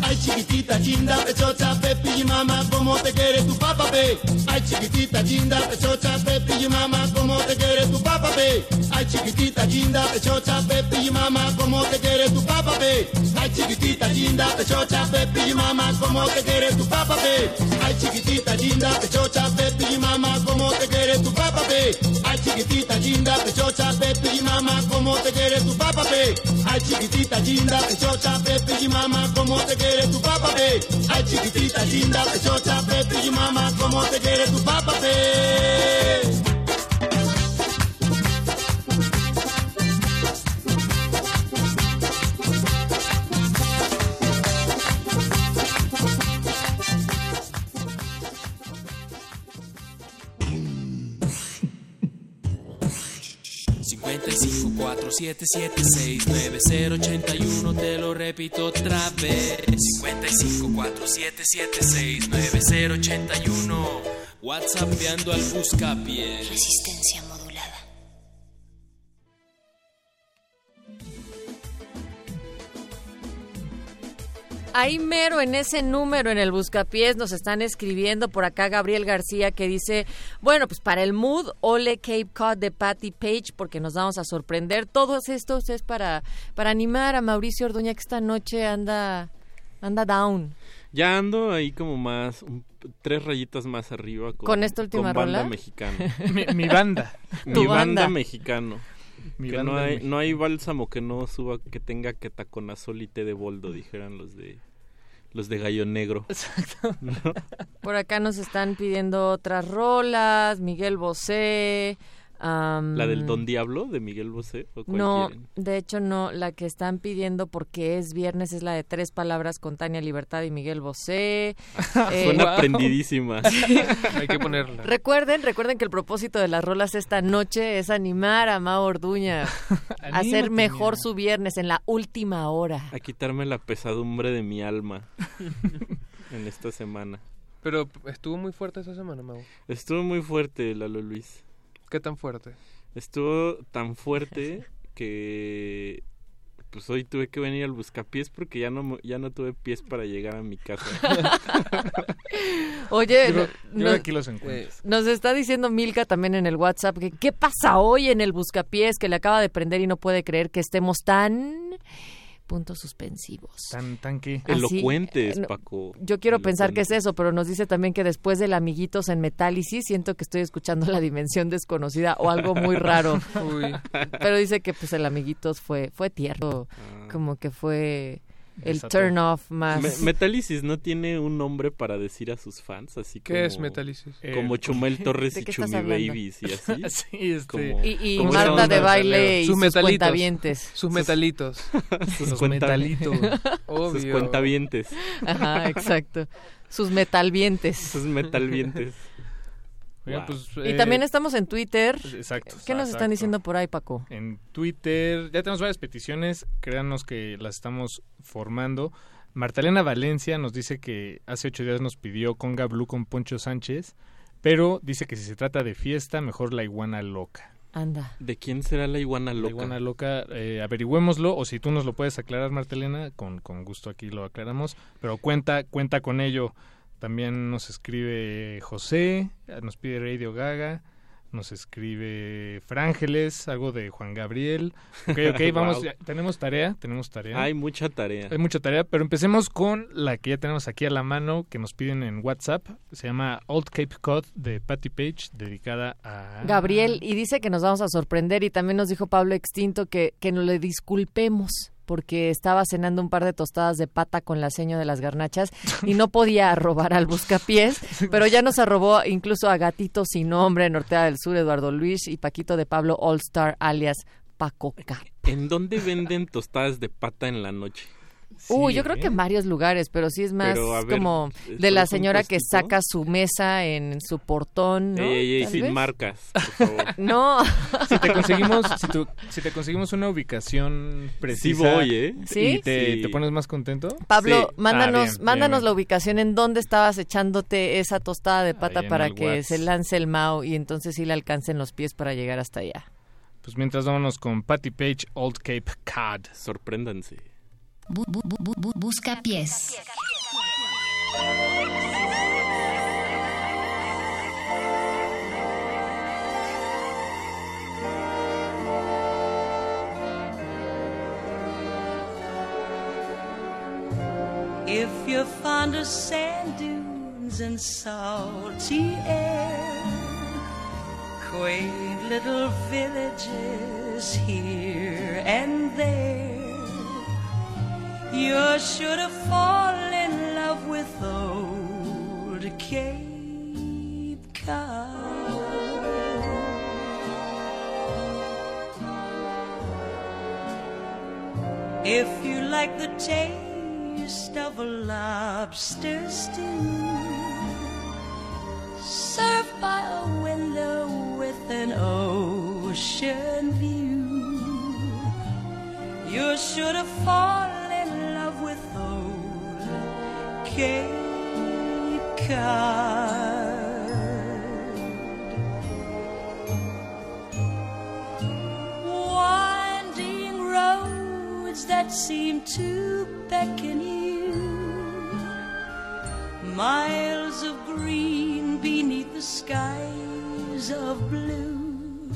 Ay chiquitita, linda, pechocha, pepi y mamá, ¿cómo te quiere tu papá, pe? Ay chiquitita, linda, pechocha, pepi y mamá, ¿cómo te quiere tu papá, pe? Ay chiquitita, linda, pechocha, pepi y mamá, ¿cómo te quiere tu papá, pe? Ay chiquitita, linda, pechocha, pepi y mamá, ¿cómo te quiere tu papá, pe? Ay chiquitita, linda, pechocha, pepi y mamá, ¿cómo te quiere tu papá, pe? Ay chiquitita, linda, pechocha, pepi y mamá, ¿cómo te quiere tu papá, pe? Ay chiquitita, linda, pechocha, pepi y mamá, ¿cómo te quiere tu papá, pe? Ay chiquitita, linda, pechocha, pepi y mamá, ¿cómo te quiere tu papá, pe? 5547769081 te lo repito otra vez. 5547769081 WhatsAppeando al buscapié Resistencia Ahí mero en ese número en el buscapiés nos están escribiendo por acá Gabriel García que dice, bueno, pues para el mood, ole Cape Cod de Patty Page porque nos vamos a sorprender. Todos estos es para, para animar a Mauricio Orduña que esta noche anda, anda down. Ya ando ahí como más, un- tres rayitas más arriba con, ¿Con esta última con banda rola? mexicana. Mi- mi banda. Mi banda, banda. mexicano. Mi que no hay, mexicana. no hay bálsamo que no suba, que tenga que taconazol y té de boldo, dijeran los de los de Gallo Negro. ¿No? Por acá nos están pidiendo otras rolas, Miguel Bosé. ¿La del Don Diablo de Miguel Bosé? ¿O cuál No, quieren? de hecho no, la que están pidiendo porque es viernes es la de tres palabras con Tania Libertad y Miguel Bosé. Eh, Suena aprendidísima. Hay que ponerla. Recuerden, recuerden que el propósito de las rolas esta noche es animar a Mao Orduña a hacer mejor su viernes en la última hora. A quitarme la pesadumbre de mi alma en esta semana. Pero estuvo muy fuerte esa semana, Mau. Estuvo muy fuerte, Lalo Luis. ¿Qué tan fuerte? Estuvo tan fuerte que pues hoy tuve que venir al buscapiés porque ya no ya no tuve pies para llegar a mi casa. Oye, Yo aquí los encuentras. nos está diciendo Milka también en el WhatsApp que qué pasa hoy en el buscapiés que le acaba de prender y no puede creer que estemos tan puntos suspensivos. Tan, tan que... Así, Elocuentes, eh, Paco. Yo quiero pensar que es eso, pero nos dice también que después del amiguitos en Metálisis siento que estoy escuchando la dimensión desconocida o algo muy raro. Uy. Pero dice que pues el amiguitos fue fue tierno, como que fue el Desató. turn off más. Me- Metálisis no tiene un nombre para decir a sus fans, así ¿Qué como... es Metálisis? Como Eh, Chumel Torres ¿de y qué estás Chumi hablando? Babies y así. Sí, este- Como- Y- y como Marta de baile y Sus sus cuentavientes. Sus metalitos. sus, cuenta- metalitos. sus Obvio. cuentavientes. Ajá, exacto. Sus metalvientes. Sus metalvientes. Oigan, Wow. pues, Y eh, también estamos en Twitter. Exacto. ¿Qué nos están diciendo por ahí, Paco? En Twitter, ya tenemos varias peticiones, créanos que las estamos formando. Martalena Valencia nos dice que hace ocho días nos pidió Conga Blue con Poncho Sánchez, pero dice que si se trata de fiesta, mejor la iguana loca. Anda. ¿De quién será la iguana La loca? iguana loca, eh, averigüémoslo, o si tú nos lo puedes aclarar, Martelena, con, con gusto aquí lo aclaramos, pero cuenta, cuenta con ello. También nos escribe José, nos pide Radio Gaga, nos escribe Frángeles, algo de Juan Gabriel. Ok, ok, vamos, Wow. ya, tenemos tarea, tenemos tarea. Hay mucha tarea. Hay mucha tarea, pero empecemos con la que ya tenemos aquí a la mano, que nos piden en WhatsApp. Se llama Old Cape Cod de Patty Page, dedicada a... Gabriel, y dice que nos vamos a sorprender, y también nos dijo Pablo Extinto que, que nos le disculpemos porque estaba cenando un par de tostadas de pata con la seño de las garnachas y no podía robar al buscapiés, pero ya nos arrobó incluso a Gatito sin nombre, Nortea del Sur, Eduardo Luis y Paquito de Pablo All Star alias Paco. ¿En dónde venden tostadas de pata en la noche? Uy, yo creo que en varios lugares, pero sí es más ver, como ¿es de la señora que saca su mesa en su portón, ¿no? Ey, ey, ey, Tal sin vez. marcas, por favor. No. Si te conseguimos, si, tú- si te conseguimos una ubicación precisa voy, ¿eh? ¿Sí? y te, Sí. te pones más contento. Pablo, Sí. mándanos, Ah, bien, mándanos bien, la ubicación en dónde estabas echándote esa tostada de pata Ahí para que Whats. se lance el Mao y entonces sí le alcancen los pies para llegar hasta allá. Pues mientras vámonos con Patty Page, Old Cape Cod. Sorpréndanse. Bu- bu- bu- bu- busca pies. If you're fond of sand dunes and salty air, quaint little villages here and there, you're sure to in love with old Cape Cod. If you like the taste of a lobster stew, served by a window with an ocean view, you should have to fall Cape Cod. Winding roads that seem to beckon you, miles of green beneath the skies of blue.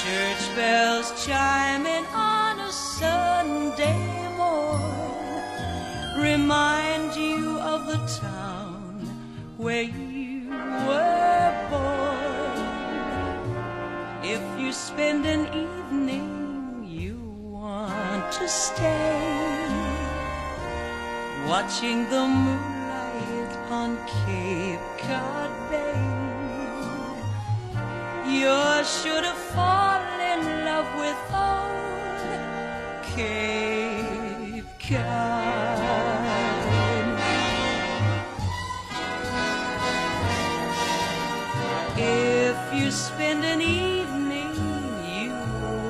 Church bells chiming on a Sunday remind you of the town where you were born. If you spend an evening you want to stay, watching the moonlight on Cape Cod Bay, you should have fallen in love with old Cape Cod. spend an evening, you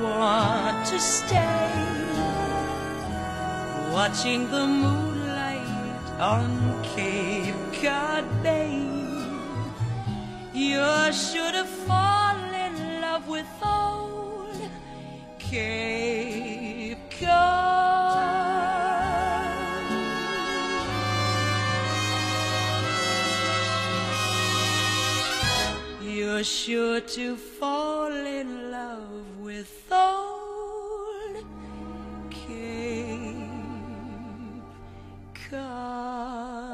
want to stay. Watching the moonlight on Cape Cod Bay. You should have fallen in love with old Cape Cod. You're sure to fall in love with old Cape Cod.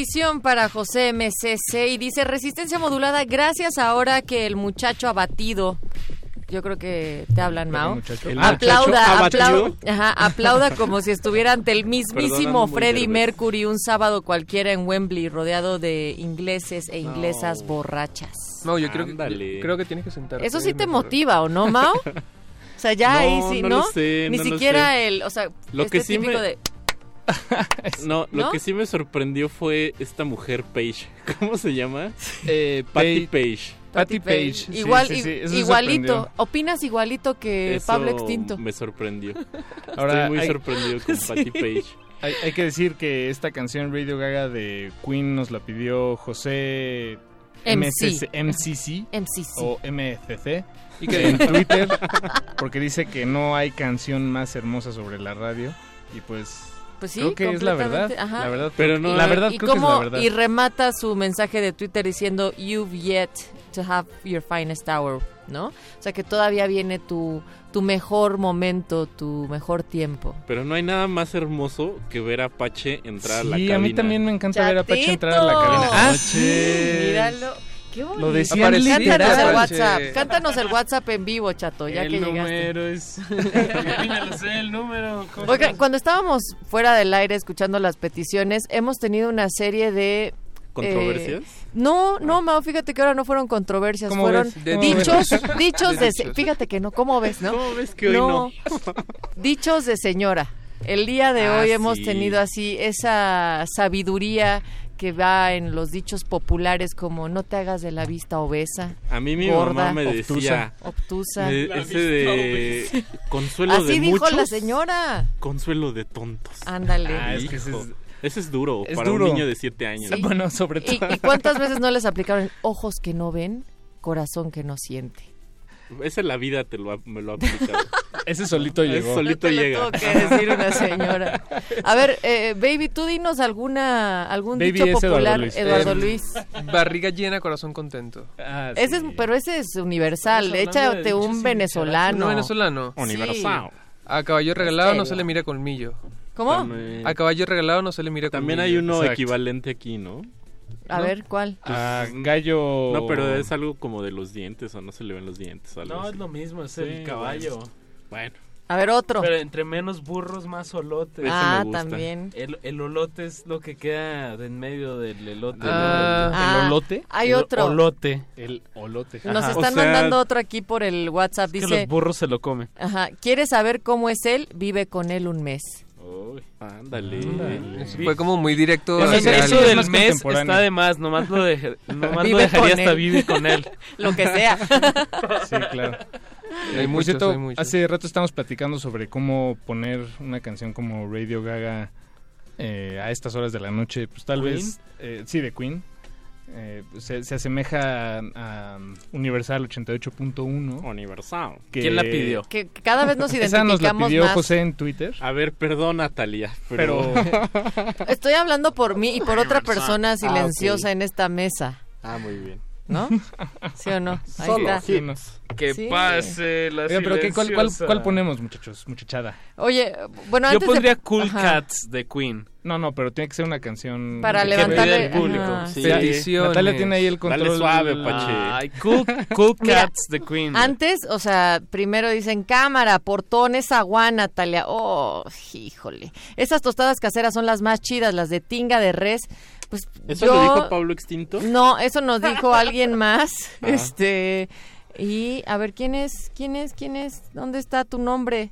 Petición para José MCC y dice resistencia modulada gracias ahora que el muchacho abatido yo creo que te hablan, Mao. Aplauda, muchacho aplauda, ajá, aplauda como si estuviera ante el mismísimo Freddie. Mercury un sábado cualquiera en Wembley, rodeado de ingleses e inglesas borrachas. No, yo creo que, creo que tienes que sentarte. Eso sí te mejor. motiva, ¿o no, Mao? O sea, ya No, ahí sí, no ¿no? lo sé, Ni no lo siquiera sé. el, o sea, Lo este que sí típico me- de No, ¿No? lo que sí me sorprendió fue esta mujer Paige. ¿Cómo se llama? Eh, Patty Page- Page. Patty Page. Igual, sí, sí, igualito. sorprendió. Opinas igualito que Eso Pablo Extinto. Me sorprendió. Ahora, Estoy muy hay- sorprendido con Sí. Patty Page. Hay, hay que decir que esta canción Radio Gaga de Queen nos la pidió José MC. MCC, MCC MCC. o MCC ¿Y qué en? Twitter porque dice que no hay canción más hermosa sobre la radio y pues Pues sí, creo que es la verdad, completamente, ajá. la verdad, Pero no- la verdad y creo que es la cómo- verdad. y remata su mensaje de Twitter diciendo You've yet to have your finest hour, ¿no? O sea que todavía viene tu, tu mejor momento, tu mejor tiempo. Pero no hay nada más hermoso que ver a Pache entrar a la Sí, cabina. a mí también me encanta ver a Pache entrar a la cabina. Ah, Pache. míralo. Qué bonito. Lo decían Cántanos literal. el. WhatsApp. Cántanos el WhatsApp en vivo, chato, ya el que llegaste. número es lo sé el número. ¿cómo Oigan, se- cuando estábamos fuera del aire escuchando las peticiones, hemos tenido una serie de... ¿Controversias? eh, no, no, Mao, fíjate que ahora no fueron controversias, ¿Cómo fueron dichos, ves? dichos de... De se-. Fíjate que no, ¿cómo ves, no? ¿Cómo ves que hoy no? dichos de señora. El día de Ah, hoy hemos sí. tenido así esa sabiduría que va en los dichos populares como no te hagas de la vista obesa. A mí mi gorda, mamá me decía... obtusa. eh, La ese de... Consuelo Así de dijo muchos. la señora. Consuelo de tontos. Ándale. Ah, es que ese es- ese es duro Es para duro. un niño de 7 años. Sí. Bueno, sobre ¿Y, todo. y cuántas veces no les aplicaron ojos que no ven, corazón que no siente? Esa la vida te lo ha, me lo ha aplicado. Ese solito Ese llegó. solito Te lo llega. tuvo que decir una señora. A ver, eh, baby, tú dinos alguna algún Baby dicho es Eduardo popular, Luis. Eduardo Eh, Luis. Barriga llena, corazón contento. Ah, Ese es, pero ese es universal. Échate un venezolano. ¿No venezolano? Universal. A caballo regalado no se le mira colmillo. ¿Cómo? También, A caballo regalado no se le mira también colmillo. hay uno Exacto. equivalente aquí, ¿no? A ¿no? ver, ¿cuál? Ah, gallo. No, pero es algo como de los dientes o no se le ven los dientes. algo No, así. es lo mismo, es Sí, el caballo. Bueno, A ver, otro. Pero entre menos burros, más olotes. Ese ah, me gusta. también. El, el olote es lo que queda de en medio del elote. ¿no? Ah. Ah, ¿El olote? Hay El otro. Olote. El olote. Nos Ajá. están O sea- mandando otro aquí por el WhatsApp. Es que Dice, los burros se lo comen. ajá, ¿quieres saber cómo es él? Vive con él un mes. Uy, ándale. Eso Fue como muy directo. Eso Eso, hacia es eso alguien. del más mes está de más, nomás lo, deje- nomás lo dejaría hasta él. vive con él. Lo que sea. Sí, claro. Hay Eh, por muchos, cierto, hay muchos. hace rato estábamos platicando sobre cómo poner una canción como Radio Gaga eh, a estas horas de la noche. Pues tal ¿Queen? vez, eh, sí, de Queen. Eh, pues, se, se asemeja a, um, Universal 88.1. Universal. que- ¿Quién la pidió? que cada vez nos Esa nos la identificamos pidió más. José en Twitter. A ver, perdón, Natalia, pero... Pero Estoy hablando por mí y por otra persona Ah, silenciosa en esta mesa, ah, muy bien. ¿No? ¿Sí o no? Ahí Solo está. No. Que Sí. pase la Oigan, pero ¿qué- cuál, cuál, cuál ponemos, muchachos? Muchachada. Oye, bueno, Yo antes de- pondría Cool Ajá. Cats de Queen. No, no, pero tiene que ser una canción... Para levantarle- el público. Sí. Peticiones. Natalia tiene ahí el control. Dale suave, Pache. Ay, Cool, cool Mira, Cats de Queen. Antes, o sea, primero dicen cámara, portón, esa agua, Natalia. Oh, híjole. Esas tostadas caseras son las más chidas, las de tinga de res. Pues ¿Eso yo... lo dijo Pablo Extinto? No, eso nos dijo alguien más. Ah. Este. Y a ver, ¿quién es? ¿Quién es? ¿Quién es? ¿Dónde está tu nombre?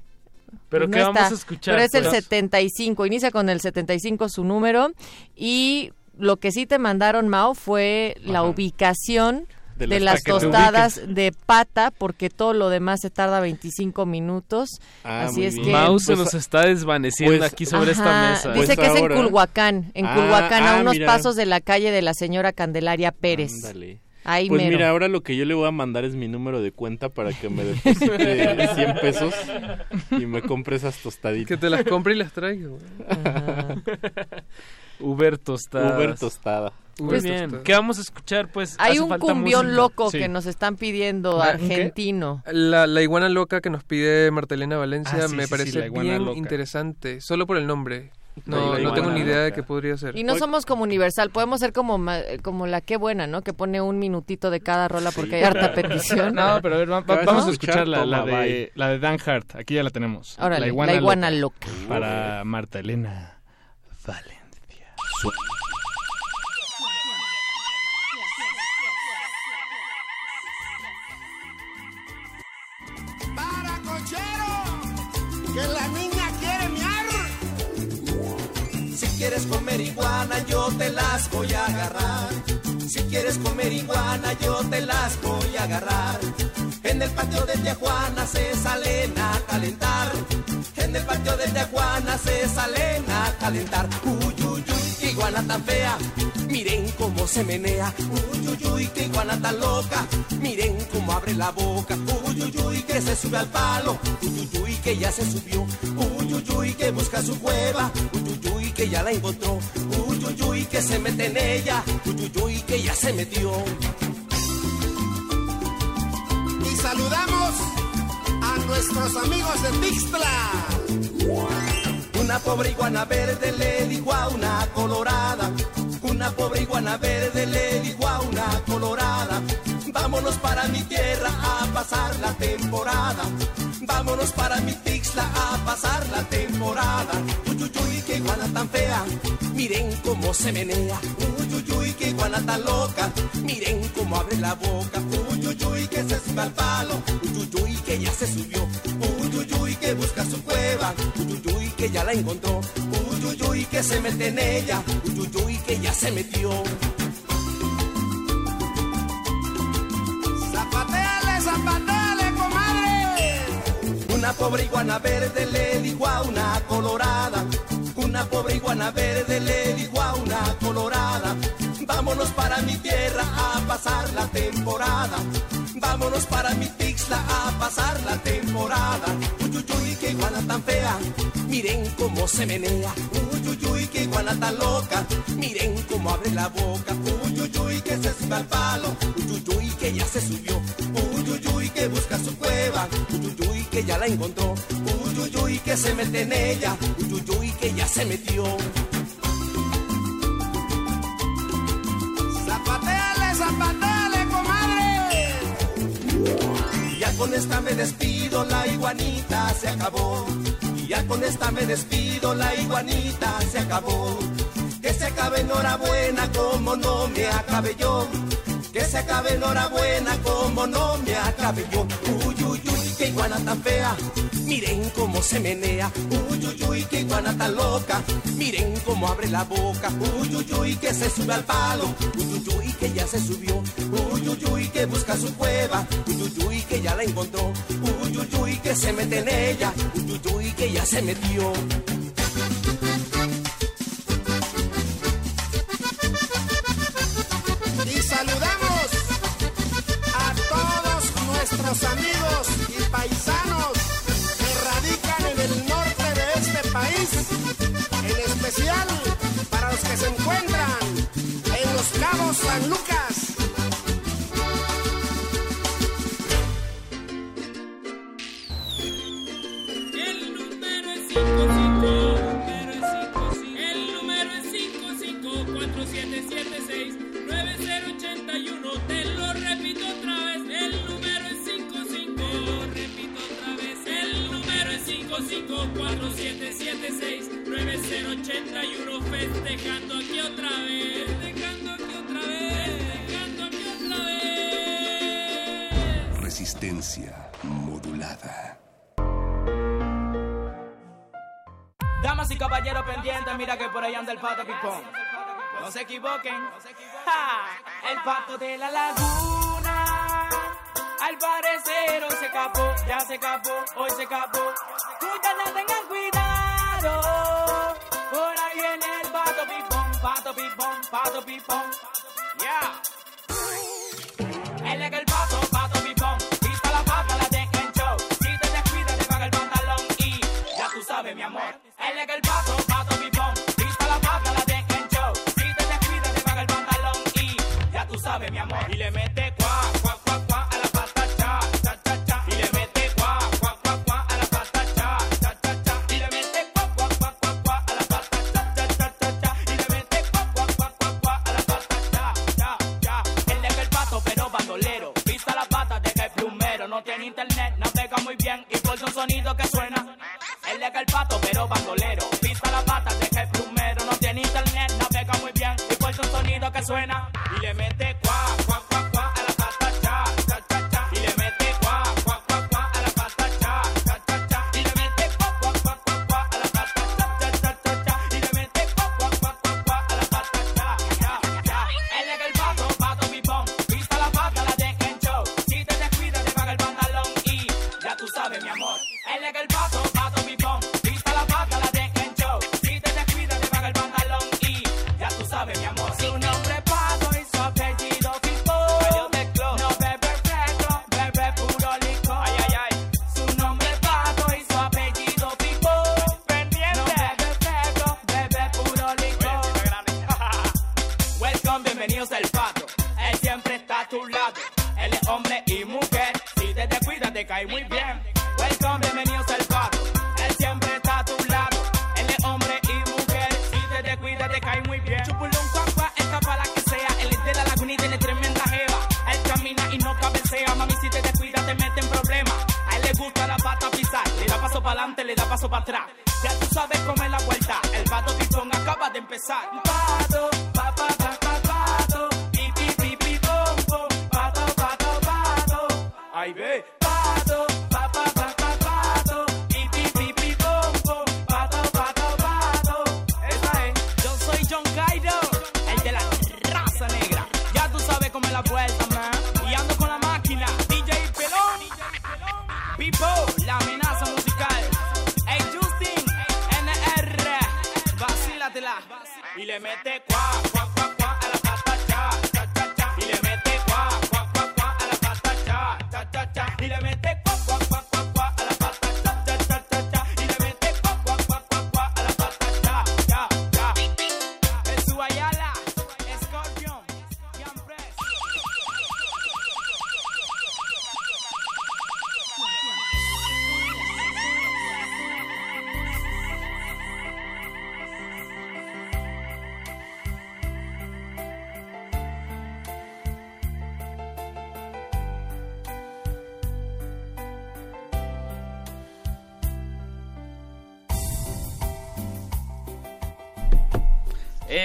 ¿Pero No qué vamos está, a escuchar? Pero es el pues? 75. Inicia con el 75 su número. Y lo que sí te mandaron, Mao, fue la ubicación De de, las las que te tostadas de pata, porque todo lo demás se tarda 25 minutos. Ah, Así es bien. que. Mouse se Pues, nos está desvaneciendo pues, aquí sobre esta Ajá, mesa. Dice Pues que es ahora- en Culhuacán, en Ah, Culhuacán, a ah, unos mira. pasos de la calle de la señora Candelaria Pérez. Ándale. Ahí Pues mero. mira, ahora lo que yo le voy a mandar es mi número de cuenta para que me deposite 100 pesos y me compre esas Que tostaditas. te las compre y las traiga. Uber tostadas. Uber tostada. Muy Pues- bien. ¿Qué vamos a escuchar? Pues Hay un falta cumbión música. loco Sí. que nos están pidiendo, argentino. La, la iguana loca que nos pide Martelena Valencia Ah, sí, me sí, sí, parece la iguana bien loca. interesante, solo por el nombre. No, no tengo ni idea de qué podría ser. Y no somos como Universal, podemos ser como ma- como la que buena, ¿no? Que pone un minutito de cada rola porque hay harta petición. No, pero a ver, va- va- Pero vamos a escuchar la, la de, la Dan Hart. Aquí ya la tenemos. Órale, la iguana loca. Para Marta Elena Valencia. Que la niña quiere miar. Si quieres comer iguana, yo te las voy a agarrar. Si quieres comer iguana, yo te las voy a agarrar. En el patio de Tijuana se salen a calentar. En el patio de Tijuana se salen a calentar. Uy, iguana tan fea. Miren cómo se menea. Uy, uy, uy, qué iguana tan loca. Miren cómo abre la boca. Uy, uy, uy, que se sube al palo. Uy, uy, uy, que ya se subió. Uy, uy, uy, que busca su cueva. Uy, uy, uy, que ya la encontró. Uy, uy, uy, que se mete en ella. Uy, uy, uy, que ya se metió. Y saludamos a nuestros amigos de Tixla. Una pobre iguana verde le dijo a una colorada. Una pobre iguana verde le dijo a una colorada. Vámonos para mi tierra a pasar la temporada. Vámonos para mi Tixla a pasar la temporada. Uy, uy, uy, qué iguana tan fea. Miren cómo se menea. Uy, uy, uy, qué iguana tan loca. Miren cómo abre la boca. Uy, uy, uy, que se sube al palo. Uy, uy, uy, que ya se subió. Uy, uy, que busca su cueva. Uy, uy, uy, que ya la encontró. Uy, uy, uy, que se mete en ella. Uy, uy, uy, que ya se metió. Zapateale, zapateale, comadre. Una pobre iguana verde le dijo a una colorada. Una pobre iguana verde le dijo a una colorada. Vámonos para mi tierra a pasar la temporada. Vámonos para mi Tixla a pasar la temporada. Uy, uy, uy, qué iguana tan fea. Miren cómo se menea. Uy, uy, uy, qué iguana tan loca. Miren cómo abre la boca. Uy, uy, uy, que se sube al palo. Uy, uy, uy, que ya se subió. Uy, uy, uy, que busca su cueva. Uy, uy, uy, que ya la encontró. Uy, uy, uy, que se mete en ella. Uy, uy, uy, que ya se metió. Con esta me despido, la iguanita se acabó. Y ya con esta me despido, la iguanita se acabó. Que se acabe enhorabuena como no me acabe yo. Que se acabe enhorabuena como no me acabe yo. Uy, uy, uy, qué iguana tan fea. Miren cómo se menea. Uy, uy, uy, qué iguana tan loca. Miren cómo abre la boca. Uy, uy, uy, que se sube al palo. Uy, uy, uy, que ya se subió. Uy, uy, uy, que busca su cueva. Uy, uy, uy, que ya la encontró. Uy, uy, uy, que se mete en ella. Uy, uy, uy, que ya se metió. San Lucas. El número es 55, el número es 55, 4776 9081. Te lo repito otra vez. El número es 55, te lo repito otra vez. El número es 55, 4776 9081. Festejando aquí otra vez. Resistencia modulada. Damas y caballeros pendientes, mira que por ahí anda el pato pipón. No se equivoquen. ¡Ja! El pato de la laguna. Al parecer hoy se escapó, ya se escapó, hoy se escapó. Ustedes tengan cuidado. Por ahí viene el pato pipón, pato pipón, pato pipón. Ya. Él muy bien y por un sonido que suena. Él es el pato, pero bandolero. Pisa la pata, deja el plumero. No tiene internet, navega muy bien y por un sonido que suena.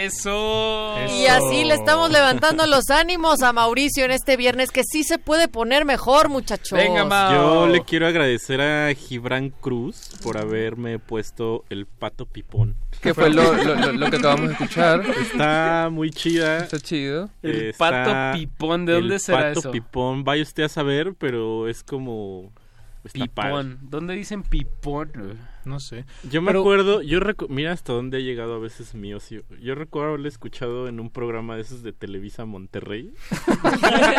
Eso. Y así le estamos levantando los ánimos a Mauricio en este viernes que sí se puede poner mejor, muchachos. Yo le quiero agradecer a Gibran Cruz por haberme puesto el pato pipón. Que fue lo, lo- lo- que acabamos de escuchar. Está muy chida. Está chido. El Está- pato pipón, ¿de dónde el será pato eso? pipón, vaya usted a saber, pero es como... está. Pipón. ¿Dónde dicen pipón? No sé. Yo me Pero- acuerdo, yo recu- mira hasta dónde ha llegado a veces mi ocio. Yo recuerdo haberlo escuchado en un programa de esos de Televisa Monterrey.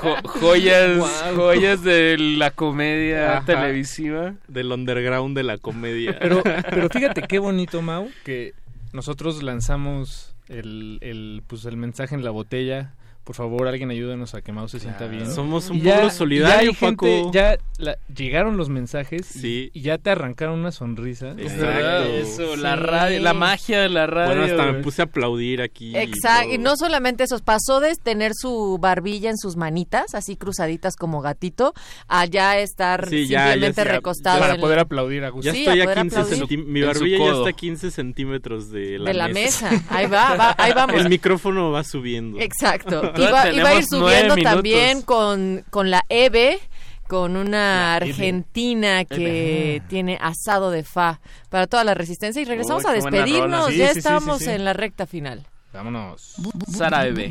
Jo- joyas, joyas de la comedia Ajá. televisiva. Del underground de la comedia. Pero, pero fíjate qué bonito, Mau, que nosotros lanzamos el, el, pues, el mensaje en la botella. Por favor, alguien ayúdenos a que Mau se sienta bien. Somos un ya- pueblo ya solidario, gente- Paco. ya la- llegaron los mensajes y- Sí. y, ya te arrancaron una sonrisa. Verdad, eso, la radio, la magia de la radio. Bueno, hasta me puse a aplaudir aquí. Exacto, y no solamente eso, pasó de tener su barbilla en sus manitas, así cruzaditas como gatito, a ya estar Sí, ya, ya, simplemente ya, recostado para poder aplaudir a gusto. Ya Sí, estoy a a poder 15 aplaudir. centímetros. Mi barbilla ya está a 15 centímetros de la de la mesa. mesa. Ahí va, va, ahí vamos. El micrófono va subiendo. Exacto. Iba, iba a ir subiendo también con, con la EVE, con una argentina que tiene asado de fa para toda la resistencia. Y regresamos Uy, a despedirnos. Sí, ya sí, estamos sí, sí. en la recta final. Vámonos. Sara Bebé.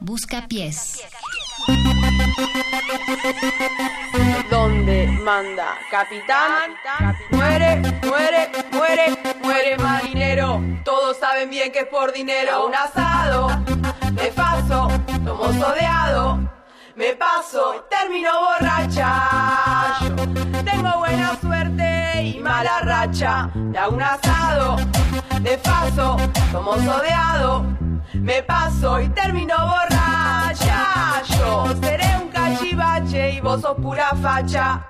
Busca pies. Donde manda capitán, muere, muere, muere, muere marinero. Todos saben bien que es por dinero. Un asado, me paso, tomo sodeado, me paso, termino borracha. Yo tengo buena suerte y mala racha. Hago un asado, de paso, tomo sodeado, me paso y termino borracha. Y vos sos pura facha.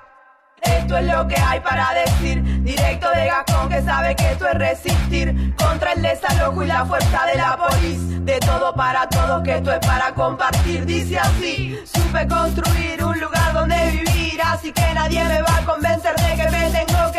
Esto es lo que hay para decir, directo de Gascón que sabe que esto es resistir contra el desalojo y la fuerza de la polis. De todo para todos, que esto es para compartir. Dice así, supe construir un lugar donde vivir, así que nadie me va a convencer de que me tengo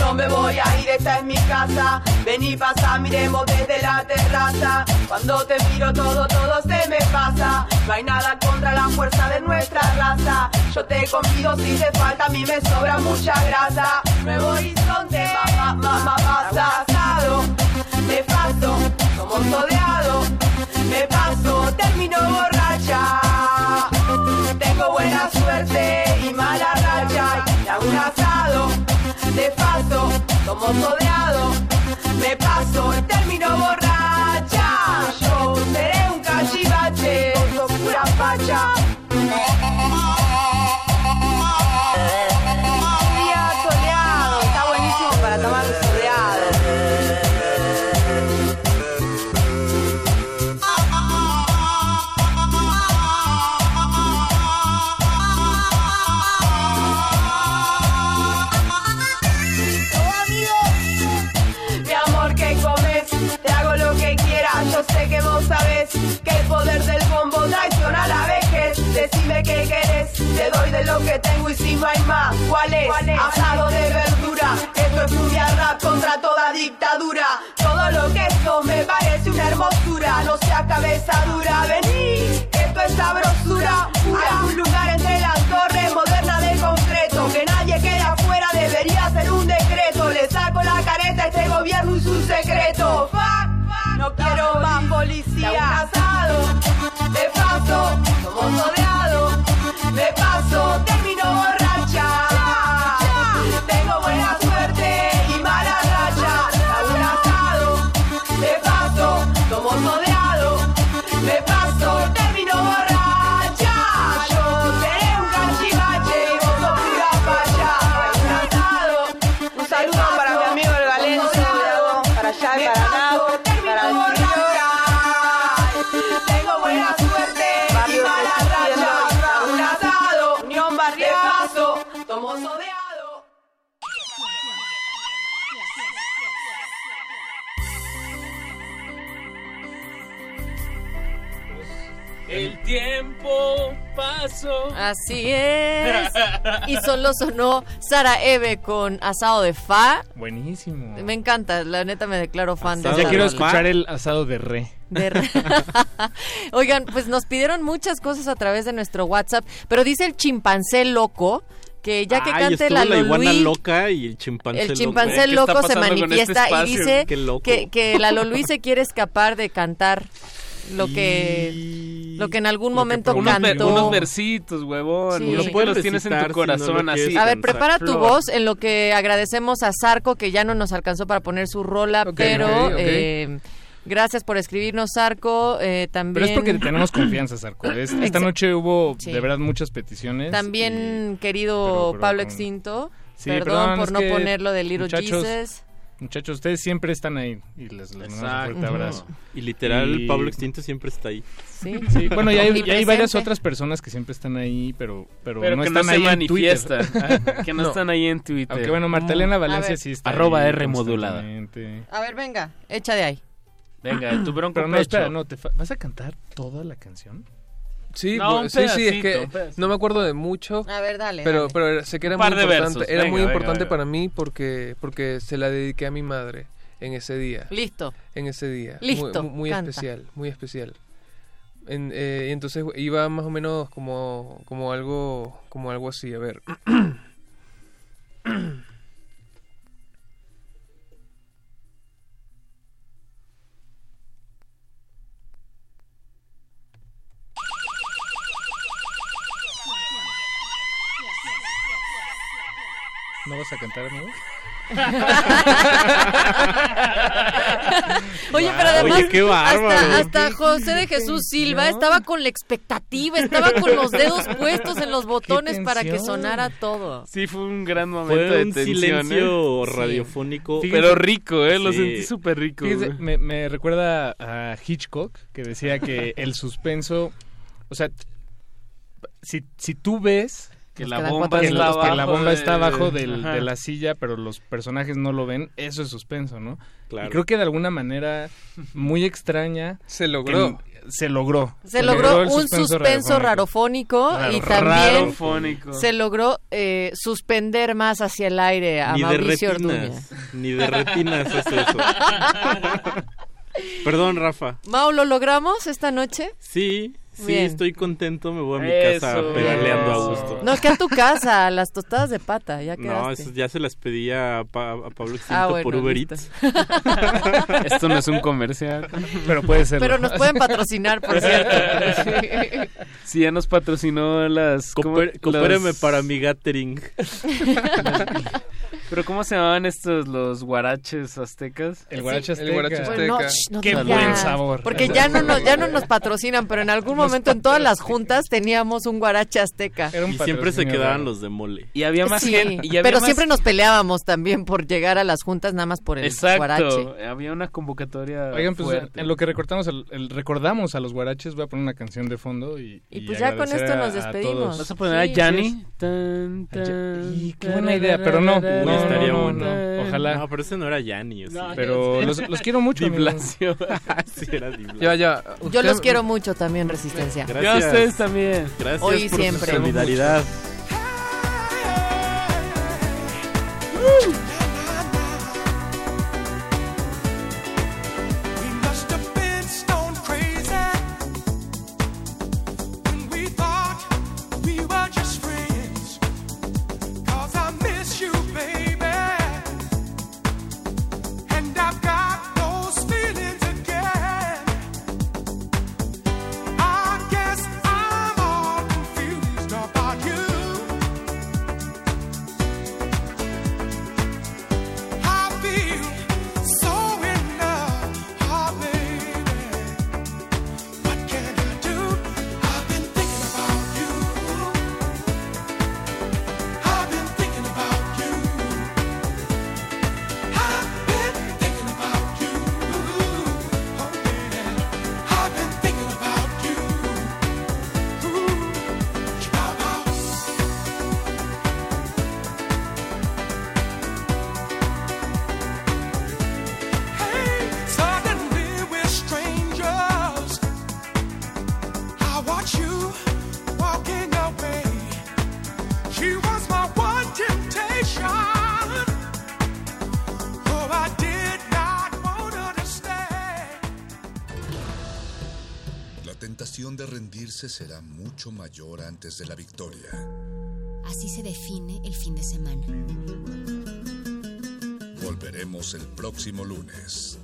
no me voy a ir, esta es mi casa. Vení, pasa, miremos desde la terraza. Cuando te miro todo, todo se me pasa. No hay nada contra la fuerza de nuestra raza. Yo te convido si te falta, a mí me sobra mucha grasa. Nuevo horizonte, mamá, mamá, pasa asado. Me paso, como soleado. Me paso, termino borracha. Tengo buena suerte y mala racha. Y de paso, como soleado. Me paso, termino borracha. Lo que tengo y si no hay más, ¿cuál es? Asado de verdura. Esto es cumbia rap contra toda dictadura. Todo lo que esto me parece una hermosura. No sea cabeza dura, vení. Esto es sabrosura. Hay un lugar entre las torres moderna de concreto. Que nadie quede afuera, debería ser un decreto. Le saco la careta a este gobierno y su secreto. Fuck, no quiero más policía. Tiempo pasó. Así es. Y solo sonó Sara Eve con asado de fa. Buenísimo. Me encanta, la neta me declaro fan de Ya quiero escuchar el asado de re. De re- Oigan, pues nos pidieron muchas cosas a través de nuestro WhatsApp, pero dice el chimpancé loco que ya que Ay, cante la la iguana loca y el chimpancé el loco. chimpancé ¿Qué loco se este manifiesta y dice que, que la Lolui se quiere escapar de cantar lo que lo que en algún momento unos, cantó. unos versitos, huevón. Sí. Lo Lo puedes puedes tienes en tu si no corazón así. A ver, prepara tu Flor. voz en lo que agradecemos a Zarco que ya no nos alcanzó para poner su rola, pero ok, ok. eh, gracias por escribirnos Zarco. eh, también Pero es porque tenemos confianza, Sarko. Es- Esta noche hubo Sí. de verdad muchas peticiones. También querido pero- pero Pablo con- Extinto, Sí, perdón, perdón, por no ponerlo de Little muchachos, Jesus. Muchachos, ustedes siempre están ahí y les, les mandamos un fuerte abrazo. Y literal, Y- Pablo Extinto siempre está ahí. Sí, Sí, bueno, y hay, y hay varias otras personas que siempre están ahí, pero, pero, Pero no que no están se ahí en Twitter. manifiestan. que no, están ahí en Twitter. Aunque bueno, Martelena A Valencia ver. sí está Arroba ahí R modulada. A ver, venga, echa de ahí. Venga, tu bronco Pero no, pecho. espera, no, te ¿vas a cantar toda la canción? Sí, No, un sí, sí, es que no me acuerdo de mucho. A ver, dale. Pero, dale. pero sé que era muy importante. versos. Era Venga, muy importante venga. para mí porque, porque se la dediqué a mi madre en ese día. Listo. En ese día. Listo, Muy, muy canta. especial, muy especial. En, eh, y entonces iba más o menos como, como algo, como algo así. A ver. ¿No vas a cantar, amigo? Oye, pero además, Oye, qué bárbaro. hasta, hasta José de Jesús Silva estaba con la expectativa, estaba con los dedos puestos en los botones para que sonara todo. Sí, fue un gran momento Fue de un tensión, silencio ¿eh? radiofónico. Pero rico, ¿eh? Lo sentí súper rico. Me, me recuerda a Hitchcock, que decía que el suspenso, o sea, si, si tú ves Que la bomba que, está minutos. que la abajo bomba está abajo del- de la silla, pero los personajes no lo ven, eso es suspenso, ¿no? Claro. Y creo que de alguna manera muy extraña Se logró. que- se logró. Se logró un suspenso rarofónico, Raro- y también Rarofónico. se logró eh, suspender más hacia el aire a Ni de Mauricio Orduña. retinas. Ni de retinas hace eso. Perdón, Rafa. Mau, ¿lo logramos esta noche? Sí, sí, Bien. estoy contento. Me voy a mi Eso, casa pedaleando a gusto. No, que a tu casa, las tostadas de pata, ya No, quedaste. eso ya se las pedí a, Pa- a Pablo Extinto Ah, bueno, por Uber listo. Eats. Esto no es un comercial. Pero puede ser. Pero nos pueden patrocinar, por cierto. Sí, ya nos patrocinó las... Cooper- Coopéreme Los- para mi catering. Pero ¿cómo se llamaban estos, los guaraches aztecas? El guarache El guarache azteca. Bueno, no Qué digas. buen sabor. Porque ya no, nos, ya no nos patrocinan, pero en algún momento en todas las juntas teníamos un guarache azteca. Era un Y siempre se quedaban los de mole. Y había más Sí, gente. y había pero más- siempre nos peleábamos también por llegar a las juntas nada más por el Exacto. guarache. Había una convocatoria Oigan, pues fuerte. en lo que recortamos el, el- recordamos a los guaraches, voy a poner una canción de fondo y, Y pues ya con esto nos despedimos. ¿Vas a poner Sí, a Yanni? sí. Tan, tan, Y qué buena idea, pero no, no, estaría no, bueno. no, ojalá. No, pero ese no era Yanni. Pero los, los quiero mucho. Di. Blasio. sí, era Di Blasio. Ya, ya. Yo Usted- los quiero mucho también, Resistencia. Yo a Gracias. ustedes también. Gracias Hoy por siempre. su solidaridad. We antes de la victoria. Así se define el fin de semana. Volveremos el próximo lunes.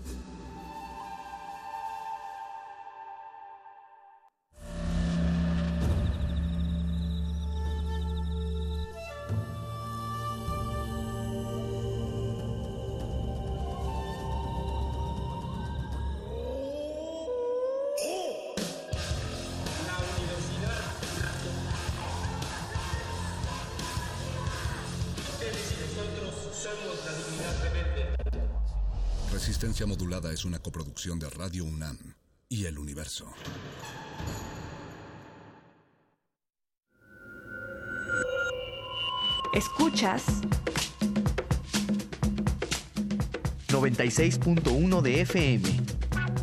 Resistencia Modulada es una coproducción de Radio UNAM y El Universo. Escuchas 96.1 de FM.